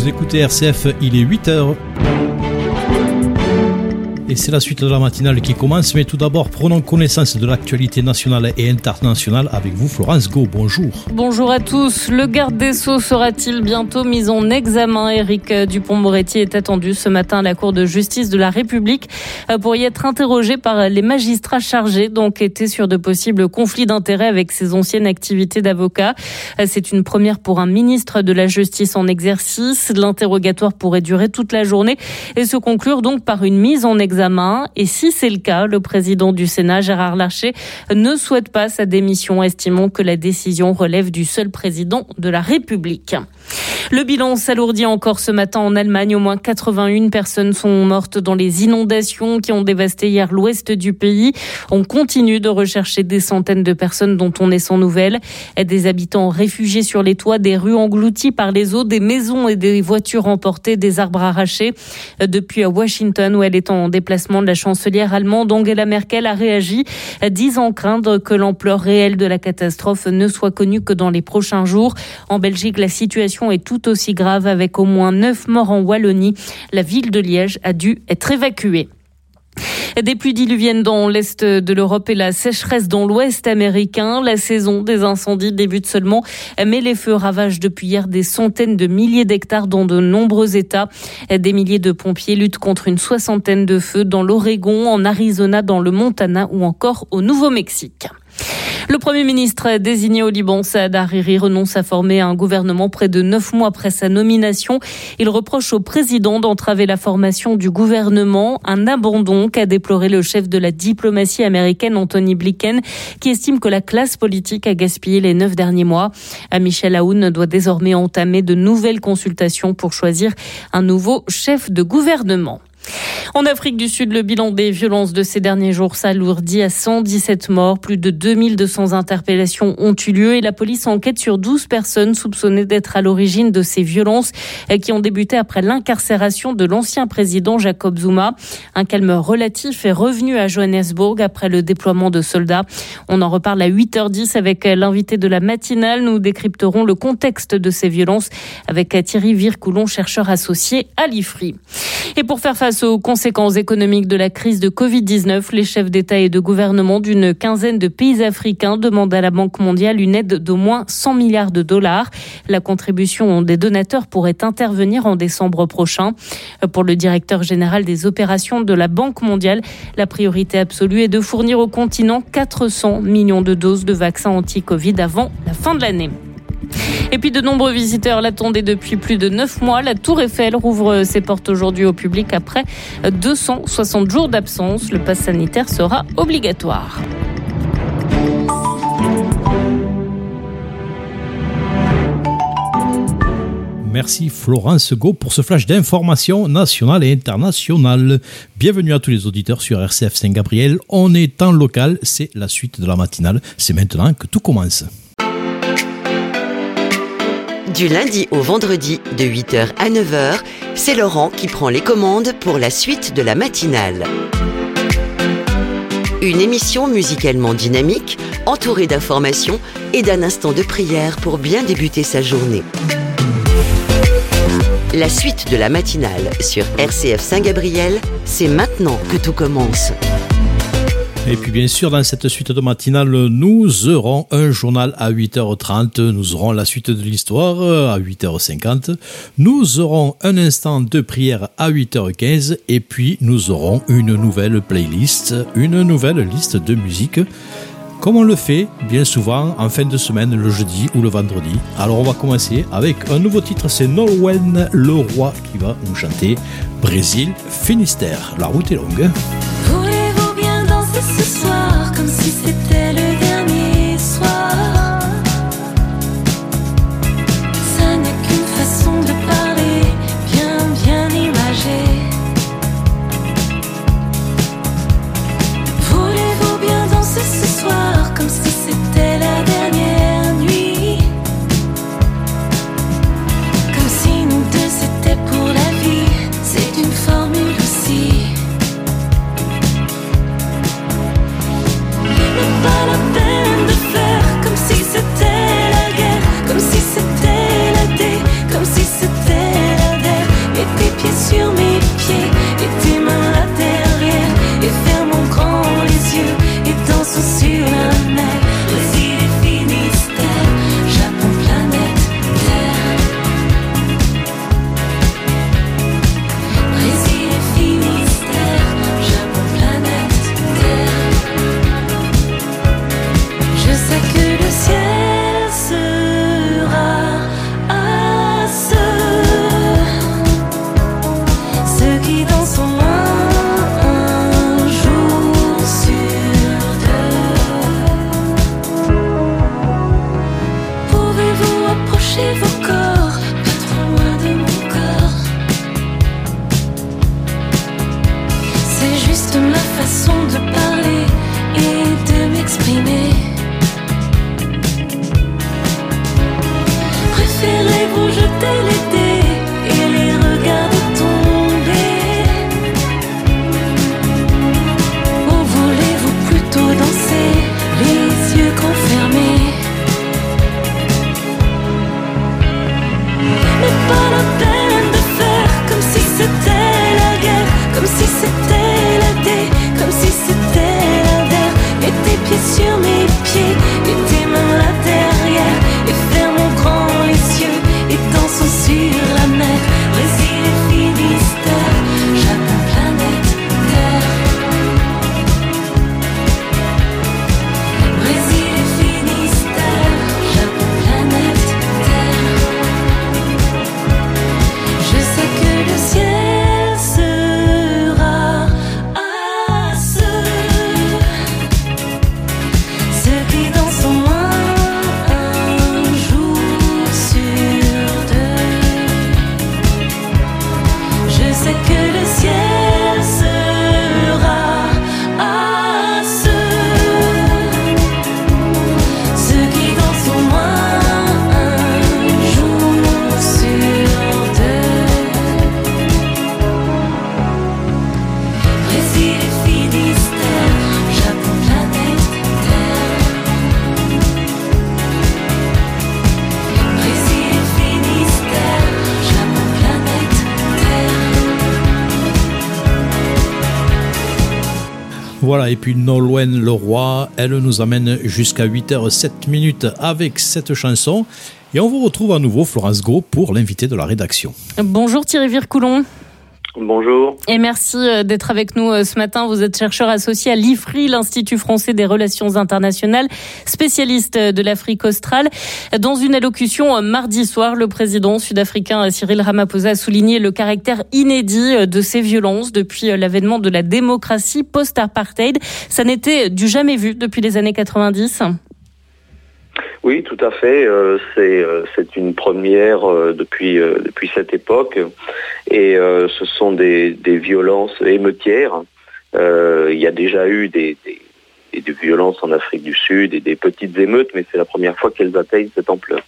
Vous écoutez RCF, il est 8h. Et c'est la suite de la matinale qui commence, mais tout d'abord, prenons connaissance de l'actualité nationale et internationale avec vous, Florence Go. Bonjour. Bonjour à tous. Le garde des Sceaux sera-t-il bientôt mis en examen? Éric Dupont-Moretti est attendu ce matin à la Cour de justice de la République euh, pour y être interrogé par les magistrats chargés d'enquêter sur de possibles conflits d'intérêts avec ses anciennes activités d'avocat. Euh, c'est une première pour un ministre de la Justice en exercice. L'interrogatoire pourrait durer toute la journée et se conclure donc par une mise en examen et si c'est le cas, le président du Sénat, Gérard Larcher, ne souhaite pas sa démission, estimant que la décision relève du seul président de la République. Le bilan s'alourdit encore ce matin en Allemagne. Au moins 81 personnes sont mortes dans les inondations qui ont dévasté hier l'ouest du pays. On continue de rechercher des centaines de personnes dont on est sans nouvelles. Des habitants réfugiés sur les toits, des rues englouties par les eaux, des maisons et des voitures emportées, des arbres arrachés. Depuis Washington, où elle est en déplacement, de la chancelière allemande Angela Merkel a réagi, disant craindre que l'ampleur réelle de la catastrophe ne soit connue que dans les prochains jours. En Belgique, la situation est tout aussi grave avec au moins 9 morts en Wallonie. La ville de Liège a dû être évacuée. Des pluies diluviennes dans l'est de l'Europe et la sécheresse dans l'ouest américain. La saison des incendies débute seulement, mais les feux ravagent depuis hier des centaines de milliers d'hectares dans de nombreux États. Des milliers de pompiers luttent contre une soixantaine de feux dans l'Oregon, en Arizona, dans le Montana ou encore au Nouveau-Mexique. Le Premier ministre désigné au Liban, Saad Hariri, renonce à former un gouvernement près de neuf mois après sa nomination. Il reproche au président d'entraver la formation du gouvernement, un abandon qu'a déploré le chef de la diplomatie américaine, Anthony Blinken, qui estime que la classe politique a gaspillé les neuf derniers mois. Michel Aoun doit désormais entamer de nouvelles consultations pour choisir un nouveau chef de gouvernement. En Afrique du Sud, le bilan des violences de ces derniers jours s'alourdit à 117 morts. Plus de 2200 interpellations ont eu lieu et la police enquête sur 12 personnes soupçonnées d'être à l'origine de ces violences qui ont débuté après l'incarcération de l'ancien président Jacob Zuma. Un calme relatif est revenu à Johannesburg après le déploiement de soldats. On en reparle à 8h10 avec l'invité de la matinale. Nous décrypterons le contexte de ces violences avec Thierry Vircoulon, chercheur associé à l'IFRI. Et pour faire face aux conséquences économiques de la crise de Covid-19, les chefs d'État et de gouvernement d'une quinzaine de pays africains demandent à la Banque mondiale une aide d'au moins 100 milliards de dollars. La contribution des donateurs pourrait intervenir en décembre prochain. Pour le directeur général des opérations de la Banque mondiale, la priorité absolue est de fournir au continent 400 millions de doses de vaccins anti-Covid avant la fin de l'année. Et puis de nombreux visiteurs l'attendaient depuis plus de 9 mois. La Tour Eiffel rouvre ses portes aujourd'hui au public après 260 jours d'absence. Le pass sanitaire sera obligatoire. Merci Florence Go pour ce flash d'informations nationales et internationales. Bienvenue à tous les auditeurs sur RCF Saint-Gabriel. On est en local, c'est la suite de la matinale. C'est maintenant que tout commence. Du lundi au vendredi, de 8h à 9h, c'est Laurent qui prend les commandes pour la suite de la matinale. Une émission musicalement dynamique, entourée d'informations et d'un instant de prière pour bien débuter sa journée. La suite de la matinale sur RCF Saint-Gabriel, c'est maintenant que tout commence. Et puis bien sûr, dans cette suite de matinale, nous aurons un journal à 8h30, nous aurons la suite de l'histoire à 8h50, nous aurons un instant de prière à 8h15 et puis nous aurons une nouvelle playlist, une nouvelle liste de musique comme on le fait bien souvent en fin de semaine, le jeudi ou le vendredi. Alors on va commencer avec un nouveau titre, c'est Nolwenn Leroy qui va nous chanter Brésil Finistère. La route est longue. s'exprimer. Préférez-vous jeter les et puis Nolwenn Leroy, elle nous amène jusqu'à 8h07 minutes avec cette chanson. Et on vous retrouve à nouveau, Florence Gros, pour l'invité de la rédaction. Bonjour Thierry Vircoulon. Et merci euh, d'être avec nous euh, ce matin. Vous êtes chercheur associé à l'IFRI, l'Institut français des relations internationales, spécialiste euh, de l'Afrique australe. Dans une allocution mardi soir, le président sud-africain Cyril Ramaphosa a souligné le caractère inédit de ces violences depuis l'avènement de la démocratie post-apartheid. Ça n'était du jamais vu depuis les années 90. Oui, tout à fait. euh, c'est euh, c'est une première euh, depuis cette époque, et ce sont des, violences émeutières. Il y a déjà eu des violences en Afrique du Sud et des petites émeutes, mais c'est la première fois qu'elles atteignent cette ampleur.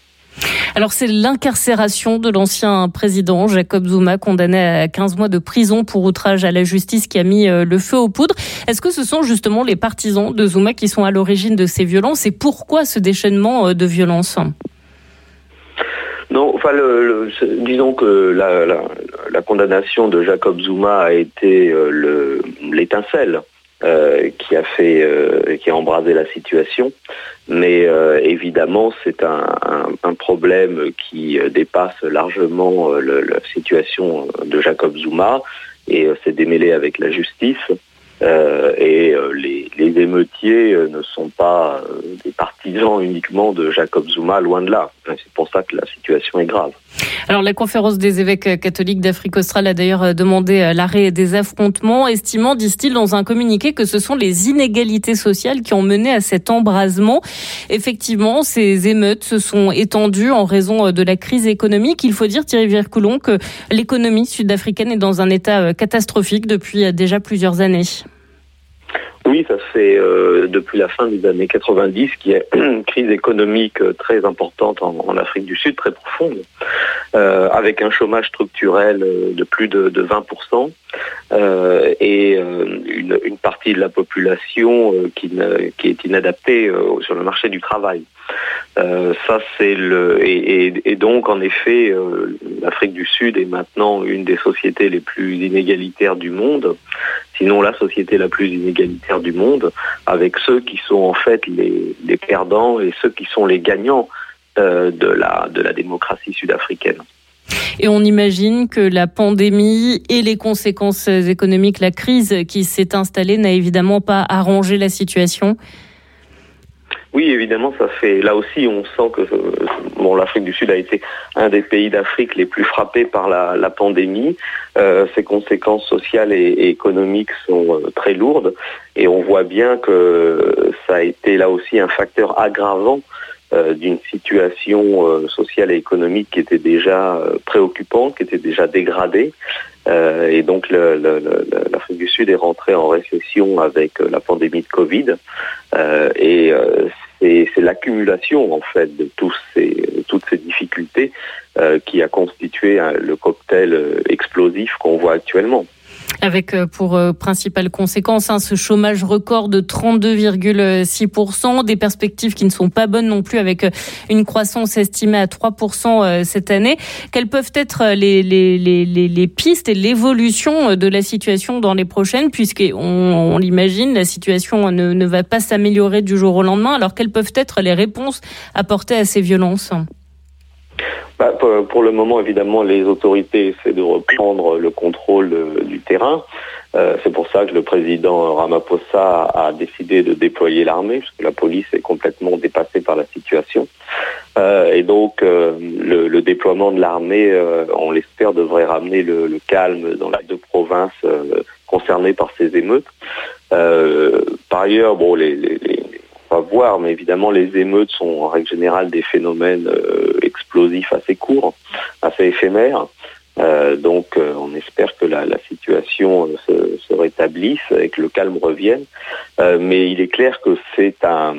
Alors c'est l'incarcération de l'ancien président Jacob Zuma condamné à 15 mois de prison pour outrage à la justice qui a mis euh, le feu aux poudres. Est-ce que ce sont justement les partisans de Zuma qui sont à l'origine de ces violences et pourquoi ce déchaînement euh, de violence? Non, enfin, le, disons que la, condamnation de Jacob Zuma a été euh, le- l'étincelle euh, qui a fait, euh, qui a embrasé la situation. Mais euh, évidemment, c'est un, un, un problème qui euh, dépasse largement euh, le- la situation de Jacob Zuma et euh, s'est démêlé avec la justice. Euh, et euh, les, les émeutiers euh, ne sont pas euh, des partisans uniquement de Jacob Zuma, loin de là. C'est pour ça que la situation est grave. Alors la conférence des évêques catholiques d'Afrique australe a d'ailleurs euh, demandé euh, l'arrêt des affrontements, estimant, disent-ils dans un communiqué, que ce sont les inégalités sociales qui ont mené à cet embrasement. Effectivement, ces émeutes se sont étendues en raison euh, de la crise économique. Il faut dire, Thierry Vircoulon, que l'économie sud-africaine est dans un état catastrophique depuis déjà plusieurs années. Oui, ça fait euh, depuis la fin des années 90 qu'il y a une crise économique euh, très importante en, Afrique du Sud, très profonde, euh, avec un chômage structurel de plus de 20% euh, et euh, une, partie de la population euh, qui, est inadaptée sur le marché du travail. Ça c'est le et, donc en effet l'Afrique du Sud est maintenant une des sociétés les plus inégalitaires du monde, sinon la société la plus inégalitaire du monde, avec ceux qui sont en fait les, les perdants et ceux qui sont les gagnants de la de la démocratie sud-africaine. Et on imagine que la pandémie et les conséquences économiques, la crise qui s'est installée n'a évidemment pas arrangé la situation. Oui, évidemment, ça fait. Là aussi, on sent que euh, bon, l'Afrique du Sud a été un des pays d'Afrique les plus frappés par la, pandémie. Euh, ses conséquences sociales et, économiques sont euh, très lourdes, et on voit bien que ça a été là aussi un facteur aggravant d'une situation euh, sociale et économique qui était déjà euh, préoccupante, qui était déjà dégradée. Euh, et donc l'Afrique du Sud est rentrée en récession avec euh, la pandémie de Covid. Euh, et euh, c'est l'accumulation en fait de tous ces, toutes ces difficultés euh, qui a constitué hein, le cocktail euh, explosif qu'on voit actuellement. Avec euh, pour euh, principale conséquence hein, ce chômage record de 32,6%, des perspectives qui ne sont pas bonnes non plus avec euh, une croissance estimée à 3% euh, cette année. Quelles peuvent être les, pistes et l'évolution de la situation dans les prochaines, puisqu'on on, l'imagine, la situation ne, ne va pas s'améliorer du jour au lendemain. Alors quelles peuvent être les réponses apportées à ces violences? Bah, pour, le moment, évidemment, les autorités essaient de reprendre le contrôle euh, du terrain. Euh, c'est pour ça que le président Ramaphosa a décidé de déployer l'armée, parce que la police est complètement dépassée par la situation. Euh, et donc, le, déploiement de l'armée, on l'espère, devrait ramener le, calme dans les deux provinces concernées par ces émeutes. Par ailleurs, bon, les, voir, mais évidemment, les émeutes sont en règle générale des phénomènes euh, explosifs assez courts, assez éphémères. Euh, donc, euh, on espère que la, situation se, se rétablisse et que le calme revienne. Mais il est clair que c'est un,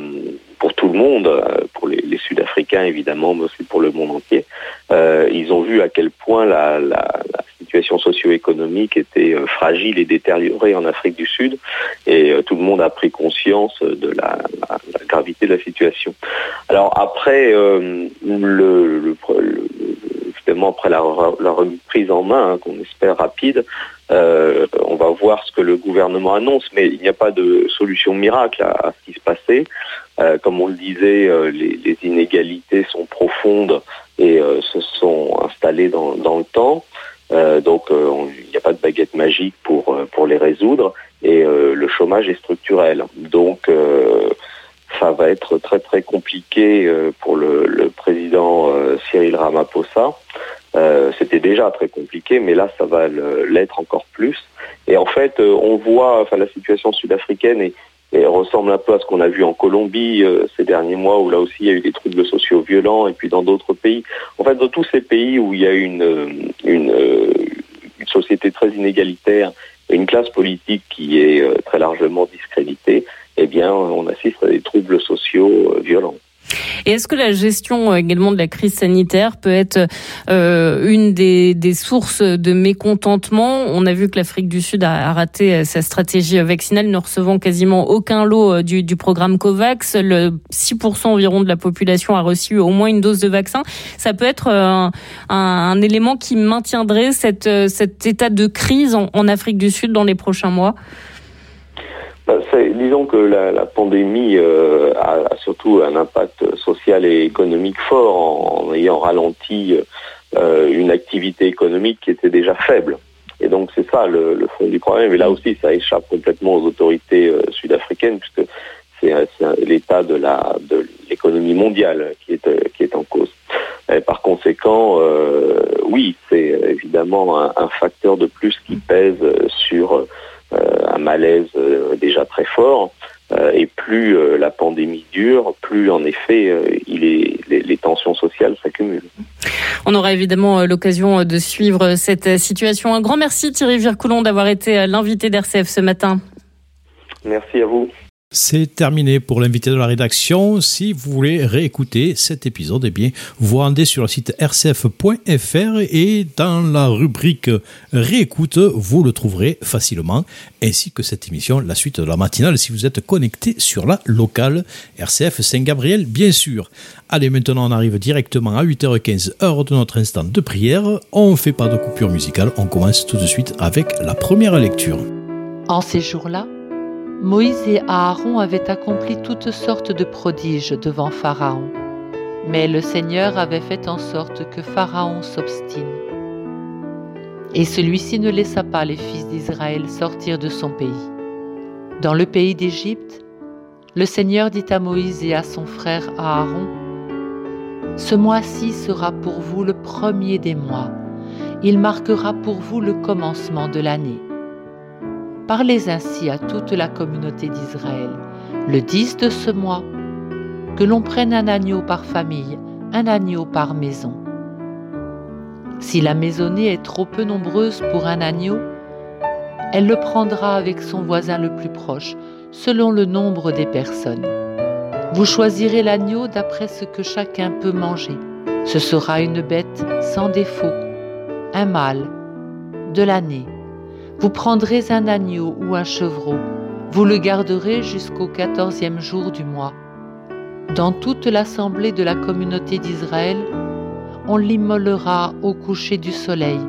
pour tout le monde, euh, pour les, Sud-Africains évidemment, mais aussi pour le monde entier, euh, ils ont vu à quel point la, situation socio-économique était euh, fragile et détériorée en Afrique du Sud, et tout le monde a pris conscience de la, gravité de la situation. Alors après, le, après la, reprise en main, hein, qu'on espère rapide, on va voir ce que le gouvernement annonce, mais il n'y a pas de solution miracle à ce qui se passait. Euh, comme on le disait, euh, les, inégalités sont profondes et euh, se sont installées dans, le temps. Donc on- il n'y a pas de baguette magique pour, pour les résoudre et le chômage est structurel. Donc ça va être très très compliqué pour le, le président Cyril Ramaphosa. C'était déjà très compliqué, mais là ça va l'être encore plus. Et en fait, on voit, enfin la situation sud-africaine est, et ressemble un peu à ce qu'on a vu en Colombie euh, ces derniers mois, où là aussi il y a eu des troubles sociaux violents, et puis dans d'autres pays. En fait, dans tous ces pays où il y a une, euh, une, euh, une société très inégalitaire une classe politique qui est très largement discréditée, eh bien, on assiste à des troubles sociaux violents. Et est-ce que la gestion euh, également de la crise sanitaire peut être euh, une des, des sources de mécontentement? On a vu que l'Afrique du Sud a, raté euh, sa stratégie vaccinale, ne recevant quasiment aucun lot euh, du, du programme COVAX. Le 6% environ de la population a reçu au moins une dose de vaccin. Ça peut être euh, un, un, un élément qui maintiendrait cette, euh, cet état de crise en, en Afrique du Sud dans les prochains mois? Ben, disons que la, la pandémie euh, a, a surtout un impact social et économique fort en, ayant ralenti euh, une activité économique qui était déjà faible. Et donc c'est ça le, le fond du problème. Et là aussi, ça échappe complètement aux autorités euh, sud-africaines puisque c'est euh, l'état de la de l'économie mondiale qui est euh, qui est en cause. Et par conséquent, euh, oui, c'est évidemment un, facteur de plus qui pèse euh, sur euh, un malaise euh, déjà très fort. Euh, et plus euh, la pandémie dure, plus en effet euh, il est, les, les tensions sociales s'accumulent. On aura évidemment euh, l'occasion euh, de suivre cette euh, situation. Un grand merci Thierry Vircoulon d'avoir été euh, l'invité d'RCF ce matin. Merci à vous. C'est terminé pour l'invité de la rédaction. Si vous voulez réécouter cet épisode, eh bien, vous vous rendez sur le site rcf.fr et dans la rubrique réécoute, vous le trouverez facilement, ainsi que cette émission, la suite de la matinale, si vous êtes connecté sur la locale RCF Saint-Gabriel, bien sûr. Allez, maintenant, on arrive directement à 8h15, heure de notre instant de prière. On ne fait pas de coupure musicale, on commence tout de suite avec la première lecture. En ces jours-là, Moïse et Aaron avaient accompli toutes sortes de prodiges devant Pharaon. Mais le Seigneur avait fait en sorte que Pharaon s'obstine. Et celui-ci ne laissa pas les fils d'Israël sortir de son pays. Dans le pays d'Égypte, le Seigneur dit à Moïse et à son frère Aaron, Ce mois-ci sera pour vous le premier des mois. Il marquera pour vous le commencement de l'année. Parlez ainsi à toute la communauté d'Israël, le 10 de ce mois, que l'on prenne un agneau par famille, un agneau par maison. Si la maisonnée est trop peu nombreuse pour un agneau, elle le prendra avec son voisin le plus proche, selon le nombre des personnes. Vous choisirez l'agneau d'après ce que chacun peut manger. Ce sera une bête sans défaut, un mâle, de l'année. Vous prendrez un agneau ou un chevreau. Vous le garderez jusqu'au quatorzième jour du mois. Dans toute l'assemblée de la communauté d'Israël, on l'immolera au coucher du soleil.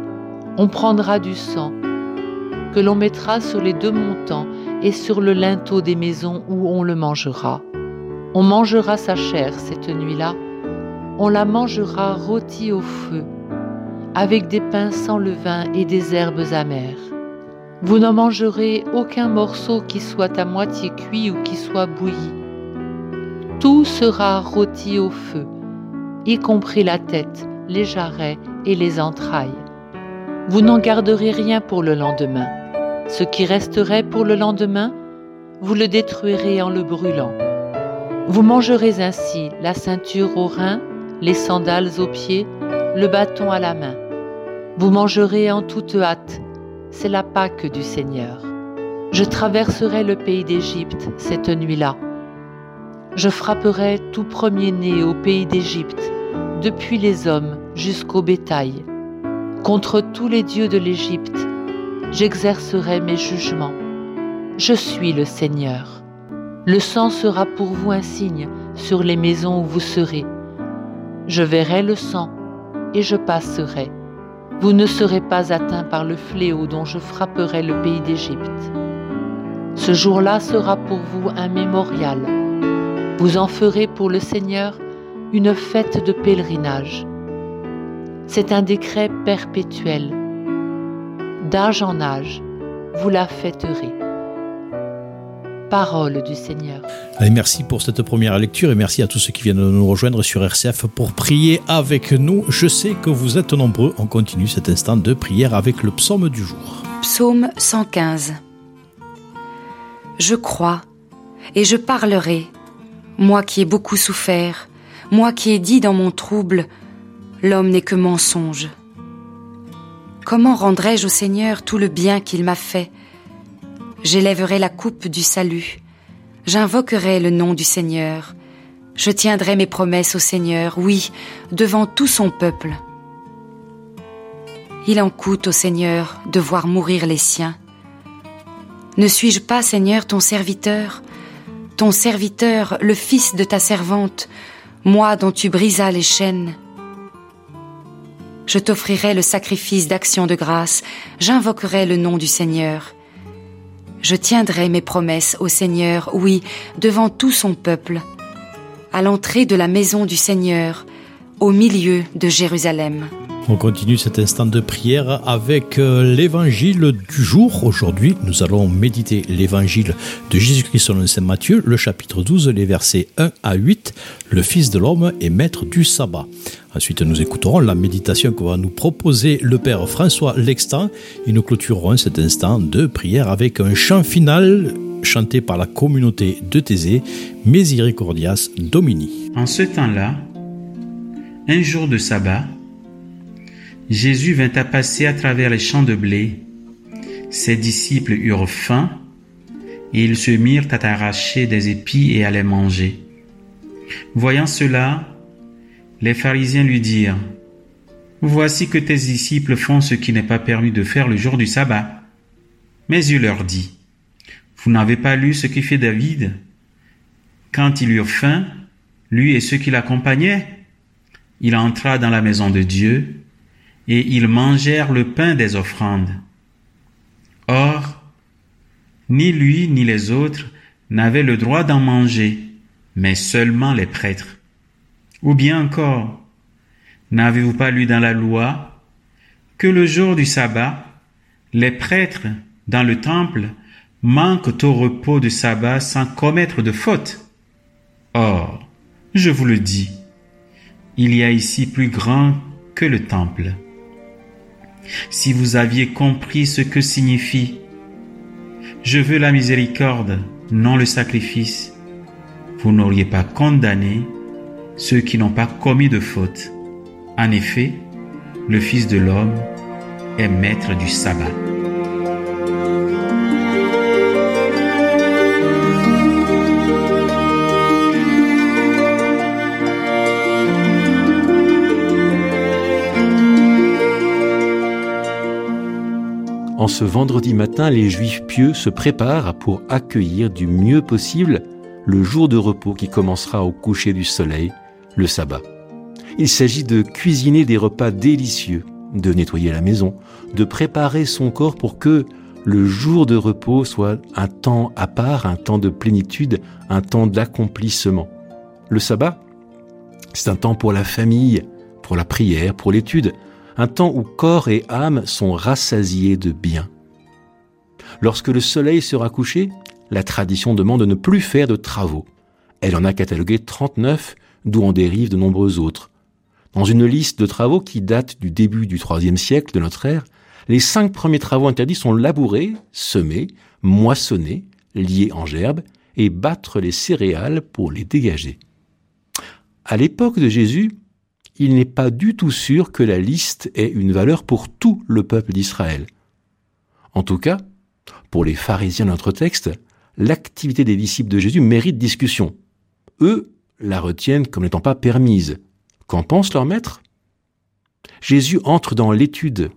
On prendra du sang que l'on mettra sur les deux montants et sur le linteau des maisons où on le mangera. On mangera sa chair cette nuit-là. On la mangera rôtie au feu, avec des pains sans levain et des herbes amères. Vous n'en mangerez aucun morceau qui soit à moitié cuit ou qui soit bouilli. Tout sera rôti au feu, y compris la tête, les jarrets et les entrailles. Vous n'en garderez rien pour le lendemain. Ce qui resterait pour le lendemain, vous le détruirez en le brûlant. Vous mangerez ainsi la ceinture aux reins, les sandales aux pieds, le bâton à la main. Vous mangerez en toute hâte, c'est la Pâque du Seigneur. Je traverserai le pays d'Égypte cette nuit-là. Je frapperai tout premier-né au pays d'Égypte, depuis les hommes jusqu'au bétail. Contre tous les dieux de l'Égypte, j'exercerai mes jugements. Je suis le Seigneur. Le sang sera pour vous un signe sur les maisons où vous serez. Je verrai le sang et je passerai. Vous ne serez pas atteints par le fléau dont je frapperai le pays d'Égypte. Ce jour-là sera pour vous un mémorial. Vous en ferez pour le Seigneur une fête de pèlerinage. C'est un décret perpétuel. D'âge en âge, vous la fêterez parole du Seigneur. Allez, merci pour cette première lecture et merci à tous ceux qui viennent de nous rejoindre sur RCF pour prier avec nous. Je sais que vous êtes nombreux. On continue cet instant de prière avec le psaume du jour. Psaume 115 Je crois et je parlerai, moi qui ai beaucoup souffert, moi qui ai dit dans mon trouble, l'homme n'est que mensonge. Comment rendrai-je au Seigneur tout le bien qu'il m'a fait? J'élèverai la coupe du salut. J'invoquerai le nom du Seigneur. Je tiendrai mes promesses au Seigneur, oui, devant tout son peuple. Il en coûte au Seigneur de voir mourir les siens. Ne suis-je pas, Seigneur, ton serviteur, ton serviteur, le fils de ta servante, moi dont tu brisas les chaînes Je t'offrirai le sacrifice d'action de grâce, j'invoquerai le nom du Seigneur. Je tiendrai mes promesses au Seigneur, oui, devant tout son peuple, à l'entrée de la maison du Seigneur, au milieu de Jérusalem. On continue cet instant de prière avec euh, l'évangile du jour. Aujourd'hui, nous allons méditer l'évangile de Jésus-Christ selon Saint Matthieu, le chapitre 12, les versets 1 à 8. Le Fils de l'homme est maître du sabbat. Ensuite, nous écouterons la méditation que va nous proposer le Père François Lextant et nous clôturerons cet instant de prière avec un chant final chanté par la communauté de Thésée, Misericordias Domini. En ce temps-là, un jour de sabbat, Jésus vint à passer à travers les champs de blé. Ses disciples eurent faim et ils se mirent à arracher des épis et à les manger. Voyant cela, les pharisiens lui dirent, Voici que tes disciples font ce qui n'est pas permis de faire le jour du sabbat. Mais il leur dit, Vous n'avez pas lu ce qui fait David? Quand il eut faim, lui et ceux qui l'accompagnaient, il entra dans la maison de Dieu et ils mangèrent le pain des offrandes. Or, ni lui ni les autres n'avaient le droit d'en manger, mais seulement les prêtres. Ou bien encore, n'avez-vous pas lu dans la loi que le jour du sabbat, les prêtres dans le temple manquent au repos du sabbat sans commettre de faute? Or, je vous le dis, il y a ici plus grand que le temple. Si vous aviez compris ce que signifie Je veux la miséricorde, non le sacrifice, vous n'auriez pas condamné ceux qui n'ont pas commis de faute. En effet, le Fils de l'homme est maître du sabbat. En ce vendredi matin, les Juifs pieux se préparent pour accueillir du mieux possible le jour de repos qui commencera au coucher du soleil, le sabbat. Il s'agit de cuisiner des repas délicieux, de nettoyer la maison, de préparer son corps pour que le jour de repos soit un temps à part, un temps de plénitude, un temps d'accomplissement. Le sabbat, c'est un temps pour la famille, pour la prière, pour l'étude, un temps où corps et âme sont rassasiés de bien. Lorsque le soleil sera couché, la tradition demande de ne plus faire de travaux. Elle en a catalogué 39, d'où en dérivent de nombreux autres. Dans une liste de travaux qui date du début du IIIe siècle de notre ère, les cinq premiers travaux interdits sont labourer, semer, moissonner, lier en gerbe et battre les céréales pour les dégager. À l'époque de Jésus, il n'est pas du tout sûr que la liste ait une valeur pour tout le peuple d'Israël. En tout cas, pour les pharisiens de notre texte, l'activité des disciples de Jésus mérite discussion. Eux la retiennent comme n'étant pas permise. Qu'en pense leur maître? Jésus entre dans l'étude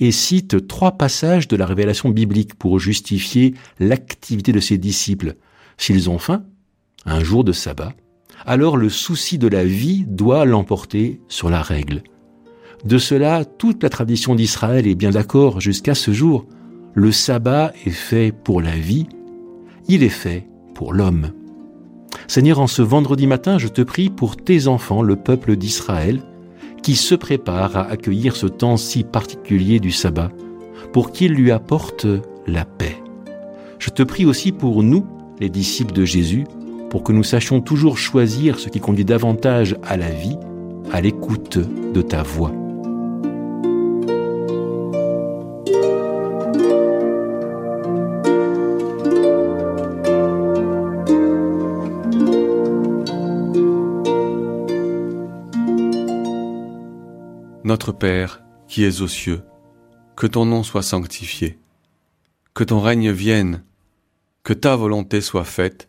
et cite trois passages de la révélation biblique pour justifier l'activité de ses disciples. S'ils ont faim, un jour de sabbat, alors le souci de la vie doit l'emporter sur la règle. De cela, toute la tradition d'Israël est bien d'accord jusqu'à ce jour. Le sabbat est fait pour la vie, il est fait pour l'homme. Seigneur, en ce vendredi matin, je te prie pour tes enfants, le peuple d'Israël, qui se prépare à accueillir ce temps si particulier du sabbat, pour qu'il lui apporte la paix. Je te prie aussi pour nous, les disciples de Jésus, pour que nous sachions toujours choisir ce qui conduit davantage à la vie, à l'écoute de ta voix. Notre Père, qui es aux cieux, que ton nom soit sanctifié, que ton règne vienne, que ta volonté soit faite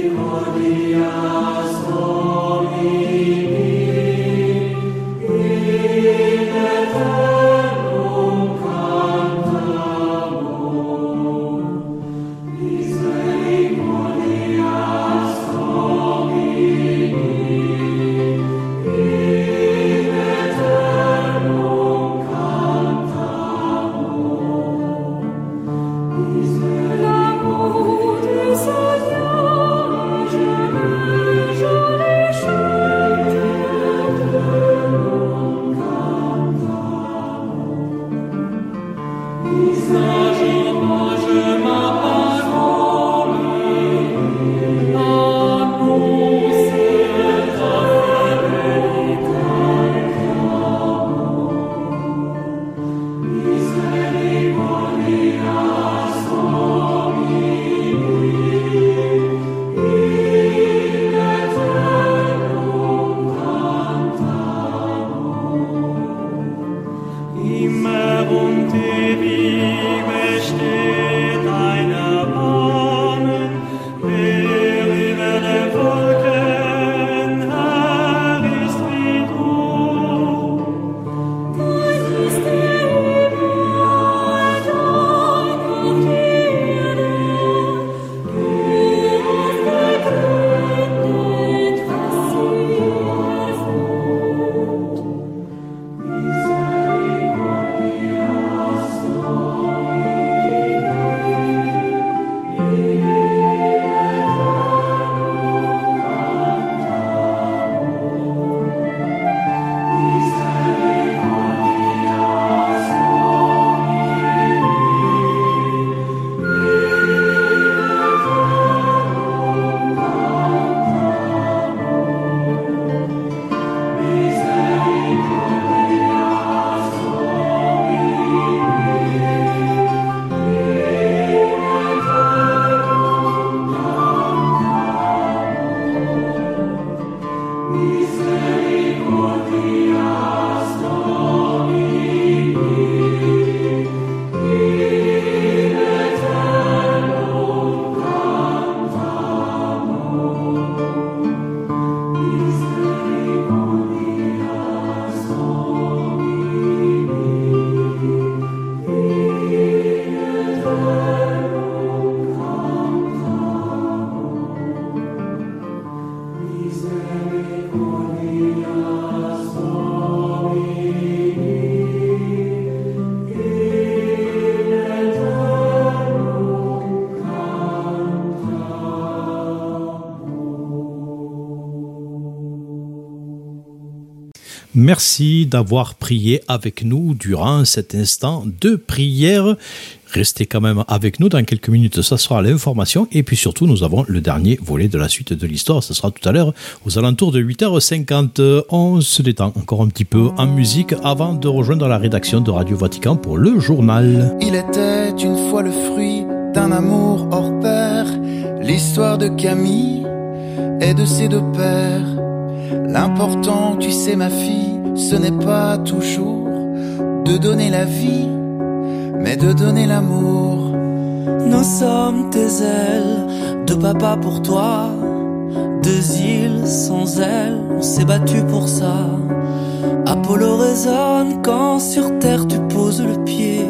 Merci d'avoir prié avec nous durant cet instant de prière. Restez quand même avec nous dans quelques minutes, ça sera l'information. Et puis surtout, nous avons le dernier volet de la suite de l'histoire. Ce sera tout à l'heure aux alentours de 8h50. On se détend encore un petit peu en musique avant de rejoindre la rédaction de Radio Vatican pour le journal. Il était une fois le fruit d'un amour hors pair, l'histoire de Camille et de ses deux pères. L'important, tu sais ma fille, ce n'est pas toujours de donner la vie mais de donner l'amour. Nous sommes tes ailes, de papa pour toi, deux îles sans ailes, on s'est battu pour ça. Apollo résonne quand sur terre tu poses le pied,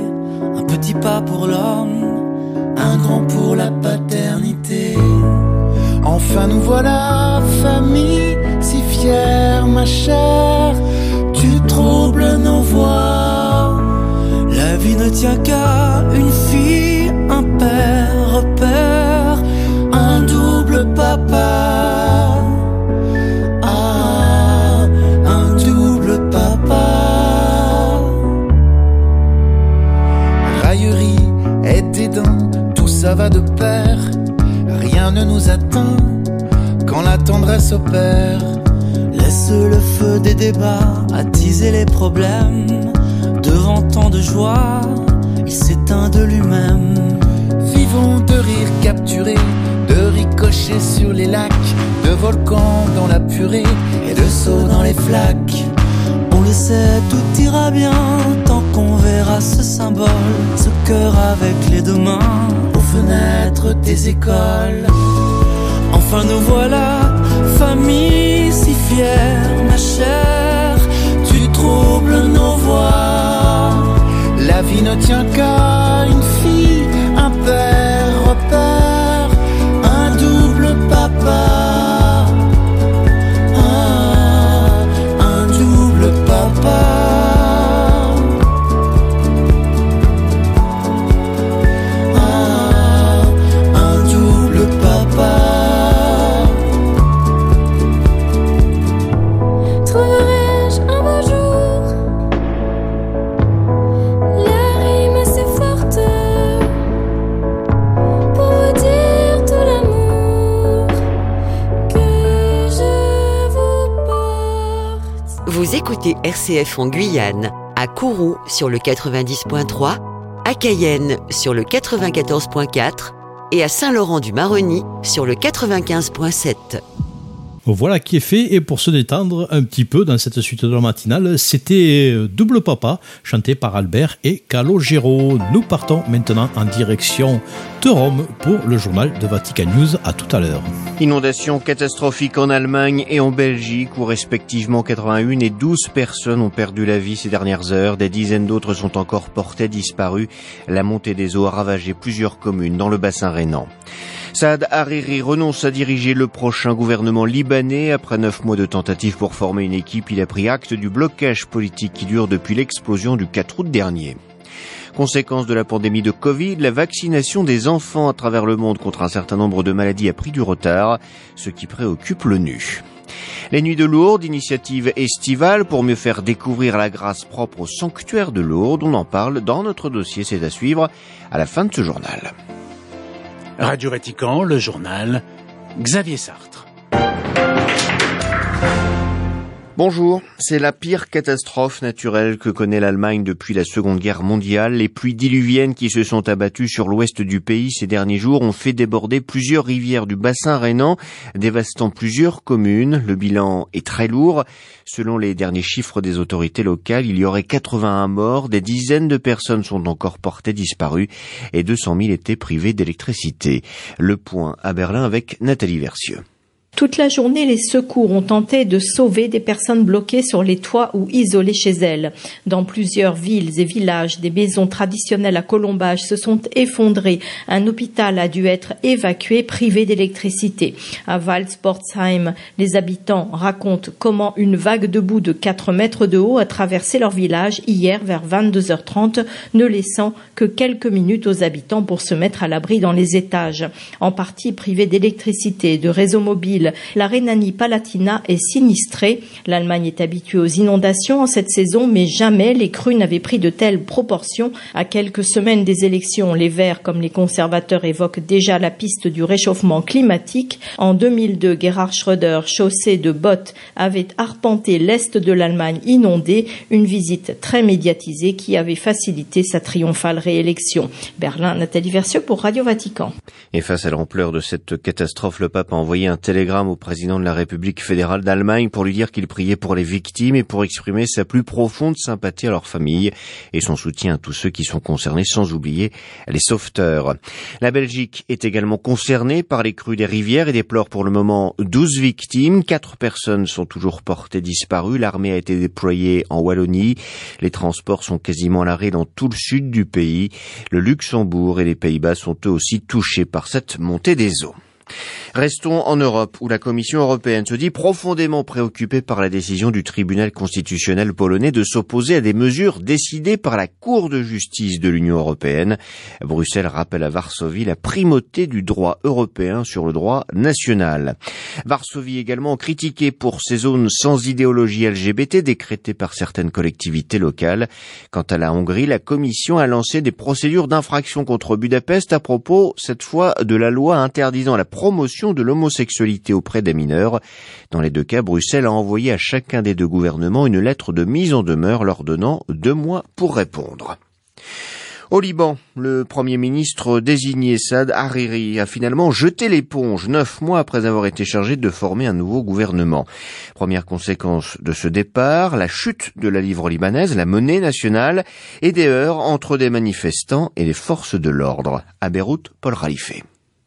un petit pas pour l'homme, un grand pour la paternité. Enfin nous voilà, famille, si fière ma chère, ne tient qu'à une fille, un père, repère, un double papa. Ah, un double papa. Raillerie et dédain, tout ça va de pair. Rien ne nous atteint quand la tendresse opère. Laisse le feu des débats attiser les problèmes. Devant tant de joie, il s'éteint de lui-même. Vivons de rire capturés, de ricochets sur les lacs, de volcans dans la purée et de sauts dans les flaques. On le sait, tout ira bien tant qu'on verra ce symbole, ce cœur avec les deux mains aux fenêtres des écoles. Enfin nous voilà, famille si fière, ma chère, tu troubles nos voix. la vie ne tient qu'à une fille. Vous écoutez RCF en Guyane, à Kourou sur le 90.3, à Cayenne sur le 94.4 et à Saint-Laurent-du-Maroni sur le 95.7. Voilà qui est fait. Et pour se détendre un petit peu dans cette suite de la matinale, c'était Double Papa, chanté par Albert et Calogero. Nous partons maintenant en direction de Rome pour le journal de Vatican News. À tout à l'heure. Inondation catastrophique en Allemagne et en Belgique où respectivement 81 et 12 personnes ont perdu la vie ces dernières heures. Des dizaines d'autres sont encore portées disparues. La montée des eaux a ravagé plusieurs communes dans le bassin rhénan. Saad Hariri renonce à diriger le prochain gouvernement libanais. Après neuf mois de tentatives pour former une équipe, il a pris acte du blocage politique qui dure depuis l'explosion du 4 août dernier. Conséquence de la pandémie de Covid, la vaccination des enfants à travers le monde contre un certain nombre de maladies a pris du retard, ce qui préoccupe l'ONU. Les Nuits de Lourdes, initiative estivale pour mieux faire découvrir la grâce propre au sanctuaire de Lourdes. On en parle dans notre dossier, c'est à suivre à la fin de ce journal. Radio Vatican, le journal, Xavier Sartre. Bonjour, c'est la pire catastrophe naturelle que connaît l'Allemagne depuis la Seconde Guerre mondiale. Les pluies diluviennes qui se sont abattues sur l'ouest du pays ces derniers jours ont fait déborder plusieurs rivières du bassin rhénan, dévastant plusieurs communes. Le bilan est très lourd. Selon les derniers chiffres des autorités locales, il y aurait 81 morts, des dizaines de personnes sont encore portées disparues et 200 000 étaient privées d'électricité. Le point à Berlin avec Nathalie Versieux. Toute la journée, les secours ont tenté de sauver des personnes bloquées sur les toits ou isolées chez elles. Dans plusieurs villes et villages, des maisons traditionnelles à colombage se sont effondrées. Un hôpital a dû être évacué, privé d'électricité. À Waldsportsheim, les habitants racontent comment une vague de boue de 4 mètres de haut a traversé leur village hier vers 22h30, ne laissant que quelques minutes aux habitants pour se mettre à l'abri dans les étages. En partie privés d'électricité, de réseau mobile, La Rhénanie-Palatina est sinistrée. L'Allemagne est habituée aux inondations en cette saison, mais jamais les crues n'avaient pris de telles proportions. À quelques semaines des élections, les Verts comme les conservateurs évoquent déjà la piste du réchauffement climatique. En 2002, Gerhard Schröder, chaussé de bottes, avait arpenté l'est de l'Allemagne inondée, une visite très médiatisée qui avait facilité sa triomphale réélection. Berlin, Nathalie Versieux pour Radio Vatican. Et face à l'ampleur de cette catastrophe, le pape a envoyé un télégramme au président de la République fédérale d'Allemagne pour lui dire qu'il priait pour les victimes et pour exprimer sa plus profonde sympathie à leurs familles et son soutien à tous ceux qui sont concernés, sans oublier les sauveteurs. La Belgique est également concernée par les crues des rivières et déplore pour le moment 12 victimes. Quatre personnes sont toujours portées disparues. L'armée a été déployée en Wallonie. Les transports sont quasiment à l'arrêt dans tout le sud du pays. Le Luxembourg et les Pays-Bas sont eux aussi touchés par cette montée des eaux. Restons en Europe, où la Commission européenne se dit profondément préoccupée par la décision du tribunal constitutionnel polonais de s'opposer à des mesures décidées par la Cour de justice de l'Union européenne. Bruxelles rappelle à Varsovie la primauté du droit européen sur le droit national. Varsovie également critiquée pour ses zones sans idéologie LGBT décrétées par certaines collectivités locales. Quant à la Hongrie, la Commission a lancé des procédures d'infraction contre Budapest à propos, cette fois, de la loi interdisant la promotion de l'homosexualité auprès des mineurs. Dans les deux cas, Bruxelles a envoyé à chacun des deux gouvernements une lettre de mise en demeure leur donnant deux mois pour répondre. Au Liban, le Premier ministre désigné Saad Hariri a finalement jeté l'éponge neuf mois après avoir été chargé de former un nouveau gouvernement. Première conséquence de ce départ, la chute de la livre libanaise, la monnaie nationale et des heurts entre des manifestants et les forces de l'ordre. À Beyrouth, Paul Khalife.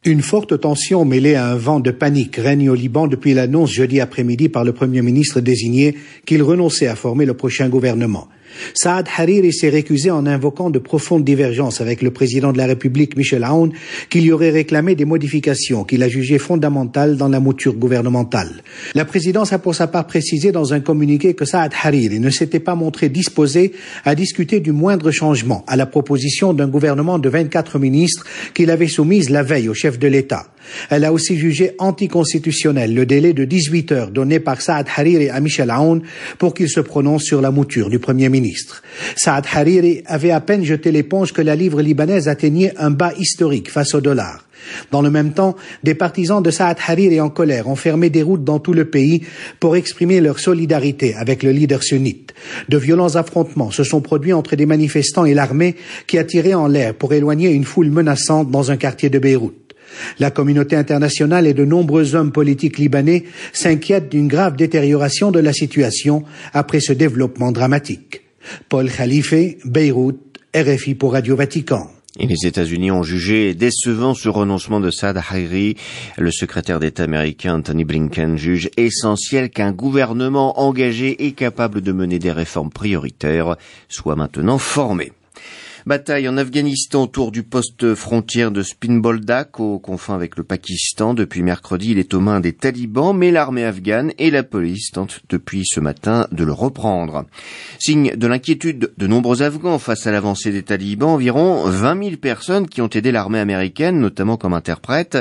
Une forte tension mêlée à un vent de panique règne au Liban depuis l'annonce jeudi après-midi par le Premier ministre désigné qu'il renonçait à former le prochain gouvernement. Saad Hariri s'est récusé en invoquant de profondes divergences avec le président de la République, Michel Aoun, qui lui aurait réclamé des modifications qu'il a jugées fondamentales dans la mouture gouvernementale. La présidence a pour sa part précisé dans un communiqué que Saad Hariri ne s'était pas montré disposé à discuter du moindre changement à la proposition d'un gouvernement de 24 ministres qu'il avait soumise la veille au chef de l'État. Elle a aussi jugé anticonstitutionnel le délai de 18 heures donné par Saad Hariri à Michel Aoun pour qu'il se prononce sur la mouture du Premier ministre. Saad Hariri avait à peine jeté l'éponge que la livre libanaise atteignait un bas historique face au dollar. Dans le même temps, des partisans de Saad Hariri en colère ont fermé des routes dans tout le pays pour exprimer leur solidarité avec le leader sunnite. De violents affrontements se sont produits entre des manifestants et l'armée qui a tiré en l'air pour éloigner une foule menaçante dans un quartier de Beyrouth. La communauté internationale et de nombreux hommes politiques libanais s'inquiètent d'une grave détérioration de la situation après ce développement dramatique. Paul Khalife, Beyrouth, RFI pour Radio Vatican. Et les États-Unis ont jugé décevant ce renoncement de Saad Hariri. Le secrétaire d'État américain Anthony Blinken juge essentiel qu'un gouvernement engagé et capable de mener des réformes prioritaires soit maintenant formé. Bataille en Afghanistan autour du poste frontière de Spinboldak, aux confins avec le Pakistan. Depuis mercredi, il est aux mains des talibans, mais l'armée afghane et la police tentent depuis ce matin de le reprendre. Signe de l'inquiétude de nombreux Afghans face à l'avancée des talibans, environ 20 000 personnes qui ont aidé l'armée américaine, notamment comme interprètes,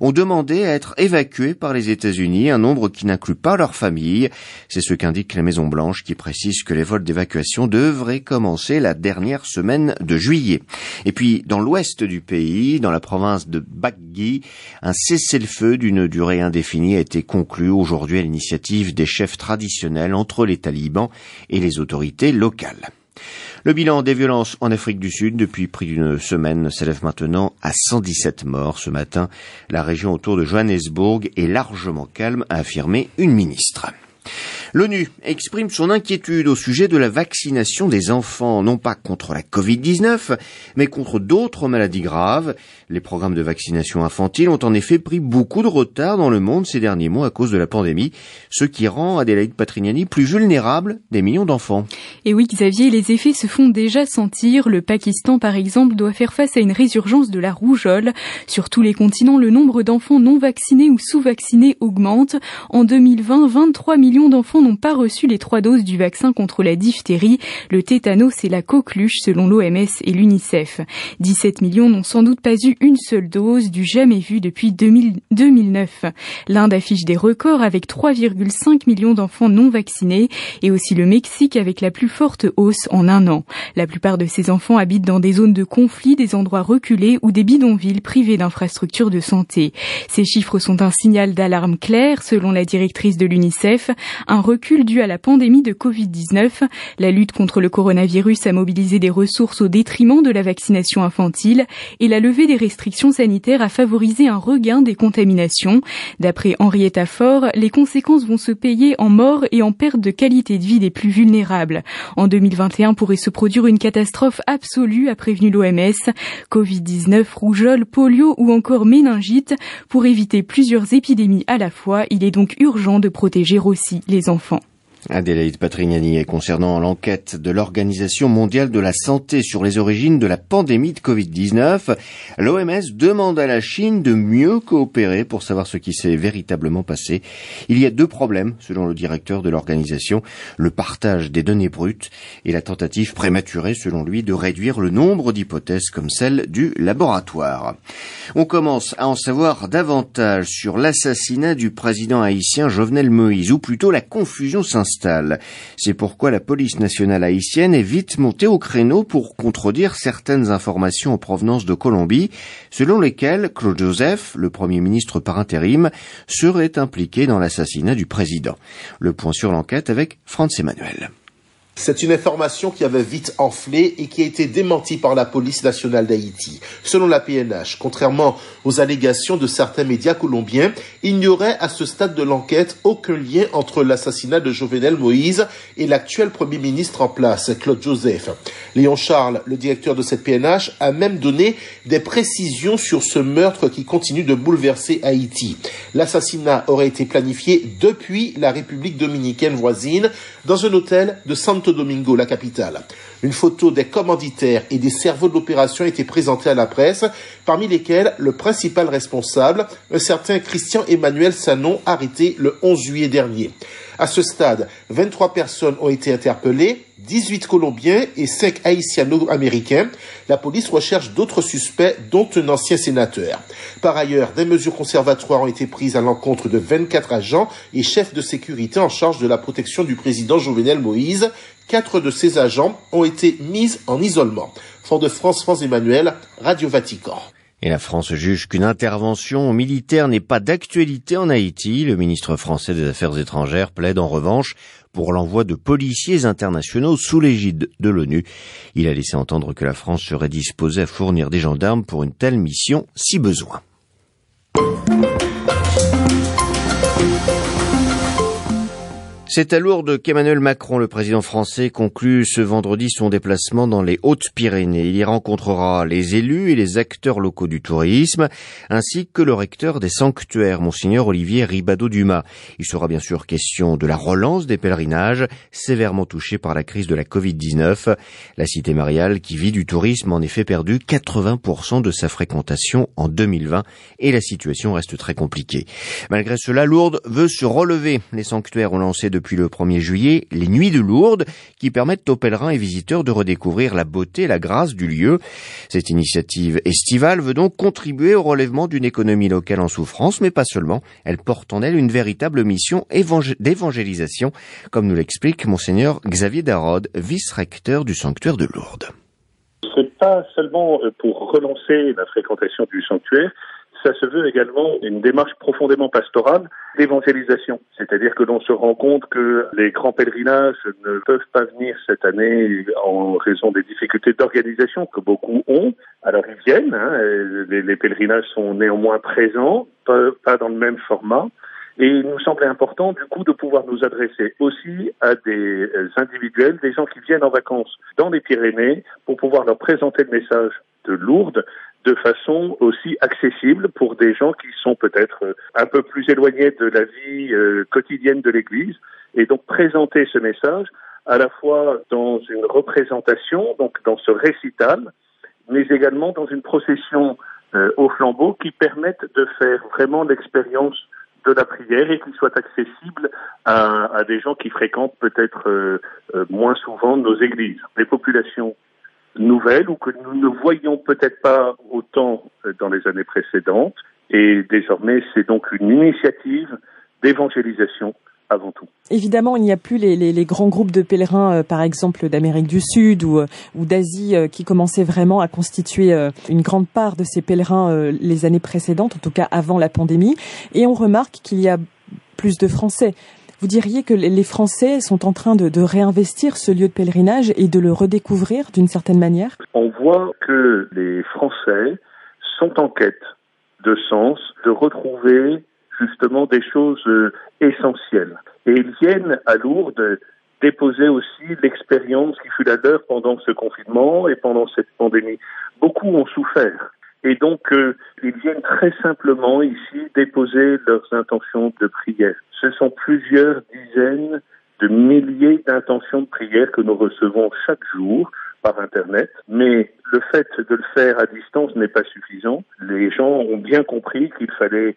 ont demandé à être évacuées par les États-Unis, un nombre qui n'inclut pas leurs familles. C'est ce qu'indique la Maison Blanche qui précise que les vols d'évacuation devraient commencer la dernière semaine de juillet. Et puis, dans l'ouest du pays, dans la province de Baghi, un cessez-le-feu d'une durée indéfinie a été conclu aujourd'hui à l'initiative des chefs traditionnels entre les talibans et les autorités locales. Le bilan des violences en Afrique du Sud depuis plus d'une semaine s'élève maintenant à 117 morts ce matin. La région autour de Johannesburg est largement calme, a affirmé une ministre. L'ONU exprime son inquiétude au sujet de la vaccination des enfants, non pas contre la Covid-19, mais contre d'autres maladies graves. Les programmes de vaccination infantile ont en effet pris beaucoup de retard dans le monde ces derniers mois à cause de la pandémie, ce qui rend Adélaïde Patrignani plus vulnérable des millions d'enfants. Et oui, Xavier, les effets se font déjà sentir. Le Pakistan, par exemple, doit faire face à une résurgence de la rougeole. Sur tous les continents, le nombre d'enfants non vaccinés ou sous-vaccinés augmente. En 2020, 23 millions d'enfants n'ont pas reçu les trois doses du vaccin contre la diphtérie, le tétanos et la coqueluche selon l'OMS et l'UNICEF. 17 millions n'ont sans doute pas eu une seule dose du jamais vu depuis 2009. L'Inde affiche des records avec 3,5 millions d'enfants non vaccinés et aussi le Mexique avec la plus forte hausse en un an. La plupart de ces enfants habitent dans des zones de conflit, des endroits reculés ou des bidonvilles privés d'infrastructures de santé. Ces chiffres sont un signal d'alarme clair selon la directrice de l'UNICEF, un recul dû à la pandémie de Covid-19. La lutte contre le coronavirus a mobilisé des ressources au détriment de la vaccination infantile et la levée des restrictions sanitaires a favorisé un regain des contaminations. D'après Henrietta Fort, les conséquences vont se payer en mort et en perte de qualité de vie des plus vulnérables. En 2021 pourrait se produire une catastrophe absolue, a prévenu l'OMS. Covid-19, rougeole, polio ou encore méningite. Pour éviter plusieurs épidémies à la fois, il est donc urgent de protéger aussi les enfants enfants. Adélaïde Patrignani est concernant l'enquête de l'Organisation mondiale de la santé sur les origines de la pandémie de Covid-19. L'OMS demande à la Chine de mieux coopérer pour savoir ce qui s'est véritablement passé. Il y a deux problèmes, selon le directeur de l'organisation, le partage des données brutes et la tentative prématurée, selon lui, de réduire le nombre d'hypothèses comme celle du laboratoire. On commence à en savoir davantage sur l'assassinat du président haïtien Jovenel Moïse, ou plutôt la confusion s'installe c'est pourquoi la police nationale haïtienne est vite montée au créneau pour contredire certaines informations en provenance de Colombie, selon lesquelles Claude Joseph, le premier ministre par intérim, serait impliqué dans l'assassinat du président. Le point sur l'enquête avec Franz Emmanuel. C'est une information qui avait vite enflé et qui a été démentie par la police nationale d'Haïti. Selon la PNH, contrairement aux allégations de certains médias colombiens, il n'y aurait à ce stade de l'enquête aucun lien entre l'assassinat de Jovenel Moïse et l'actuel premier ministre en place, Claude Joseph. Léon Charles, le directeur de cette PNH, a même donné des précisions sur ce meurtre qui continue de bouleverser Haïti. L'assassinat aurait été planifié depuis la République dominicaine voisine dans un hôtel de Santo Domingo, la capitale. Une photo des commanditaires et des cerveaux de l'opération a été présentée à la presse, parmi lesquels le principal responsable, un certain Christian Emmanuel Sanon, arrêté le 11 juillet dernier. À ce stade, 23 personnes ont été interpellées, 18 Colombiens et 5 Haïtiano-Américains. La police recherche d'autres suspects, dont un ancien sénateur. Par ailleurs, des mesures conservatoires ont été prises à l'encontre de 24 agents et chefs de sécurité en charge de la protection du président Jovenel Moïse. Quatre de ces agents ont été mis en isolement. Fort de France, France Emmanuel, Radio Vatican. Et la France juge qu'une intervention militaire n'est pas d'actualité en Haïti. Le ministre français des Affaires étrangères plaide en revanche pour l'envoi de policiers internationaux sous l'égide de l'ONU. Il a laissé entendre que la France serait disposée à fournir des gendarmes pour une telle mission si besoin. C'est à Lourdes qu'Emmanuel Macron, le président français, conclut ce vendredi son déplacement dans les Hautes-Pyrénées. Il y rencontrera les élus et les acteurs locaux du tourisme, ainsi que le recteur des sanctuaires, monseigneur Olivier Ribado-Dumas. Il sera bien sûr question de la relance des pèlerinages, sévèrement touchés par la crise de la Covid-19. La cité mariale, qui vit du tourisme, en effet perdu 80% de sa fréquentation en 2020, et la situation reste très compliquée. Malgré cela, Lourdes veut se relever. Les sanctuaires ont lancé depuis le 1er juillet les Nuits de Lourdes qui permettent aux pèlerins et visiteurs de redécouvrir la beauté et la grâce du lieu. Cette initiative estivale veut donc contribuer au relèvement d'une économie locale en souffrance, mais pas seulement. Elle porte en elle une véritable mission d'évangélisation, comme nous l'explique monseigneur Xavier Darod, vice-recteur du sanctuaire de Lourdes. C'est pas seulement pour relancer la fréquentation du sanctuaire, ça se veut également une démarche profondément pastorale d'évangélisation. C'est-à-dire que l'on se rend compte que les grands pèlerinages ne peuvent pas venir cette année en raison des difficultés d'organisation que beaucoup ont. Alors ils viennent, hein, les, pèlerinages sont néanmoins présents, pas, pas dans le même format. Et il nous semblait important, du coup, de pouvoir nous adresser aussi à des individuels, des gens qui viennent en vacances dans les Pyrénées, pour pouvoir leur présenter le message de Lourdes de façon aussi accessible pour des gens qui sont peut-être euh, un peu plus éloignés de la vie euh, quotidienne de l'Église, et donc présenter ce message à la fois dans une représentation, donc dans ce récital, mais également dans une procession euh, au flambeau qui permette de faire vraiment l'expérience de la prière et qu'il soit accessible à, des gens qui fréquentent peut-être moins souvent nos églises. Les populations nouvelles ou que nous ne voyions peut-être pas autant euh, dans les années précédentes. Et désormais, c'est donc une initiative d'évangélisation avant tout. Évidemment, il n'y a plus les, grands groupes de pèlerins, euh, par exemple d'Amérique du Sud ou, euh, d'Asie, qui commençaient vraiment à constituer une grande part de ces pèlerins les années précédentes, en tout cas avant la pandémie. Et on remarque qu'il y a plus de Français. Vous diriez que les Français sont en train de, réinvestir ce lieu de pèlerinage et de le redécouvrir d'une certaine manière? On voit que les Français sont en quête de sens, de retrouver justement des choses euh, essentielles. Et ils viennent à Lourdes déposer aussi l'expérience qui fut la leur pendant ce confinement et pendant cette pandémie. Beaucoup ont souffert. Et donc, euh, ils viennent très simplement ici déposer leurs intentions de prière. Ce sont plusieurs dizaines de milliers d'intentions de prière que nous recevons chaque jour par Internet. Mais le fait de le faire à distance n'est pas suffisant. Les gens ont bien compris qu'il fallait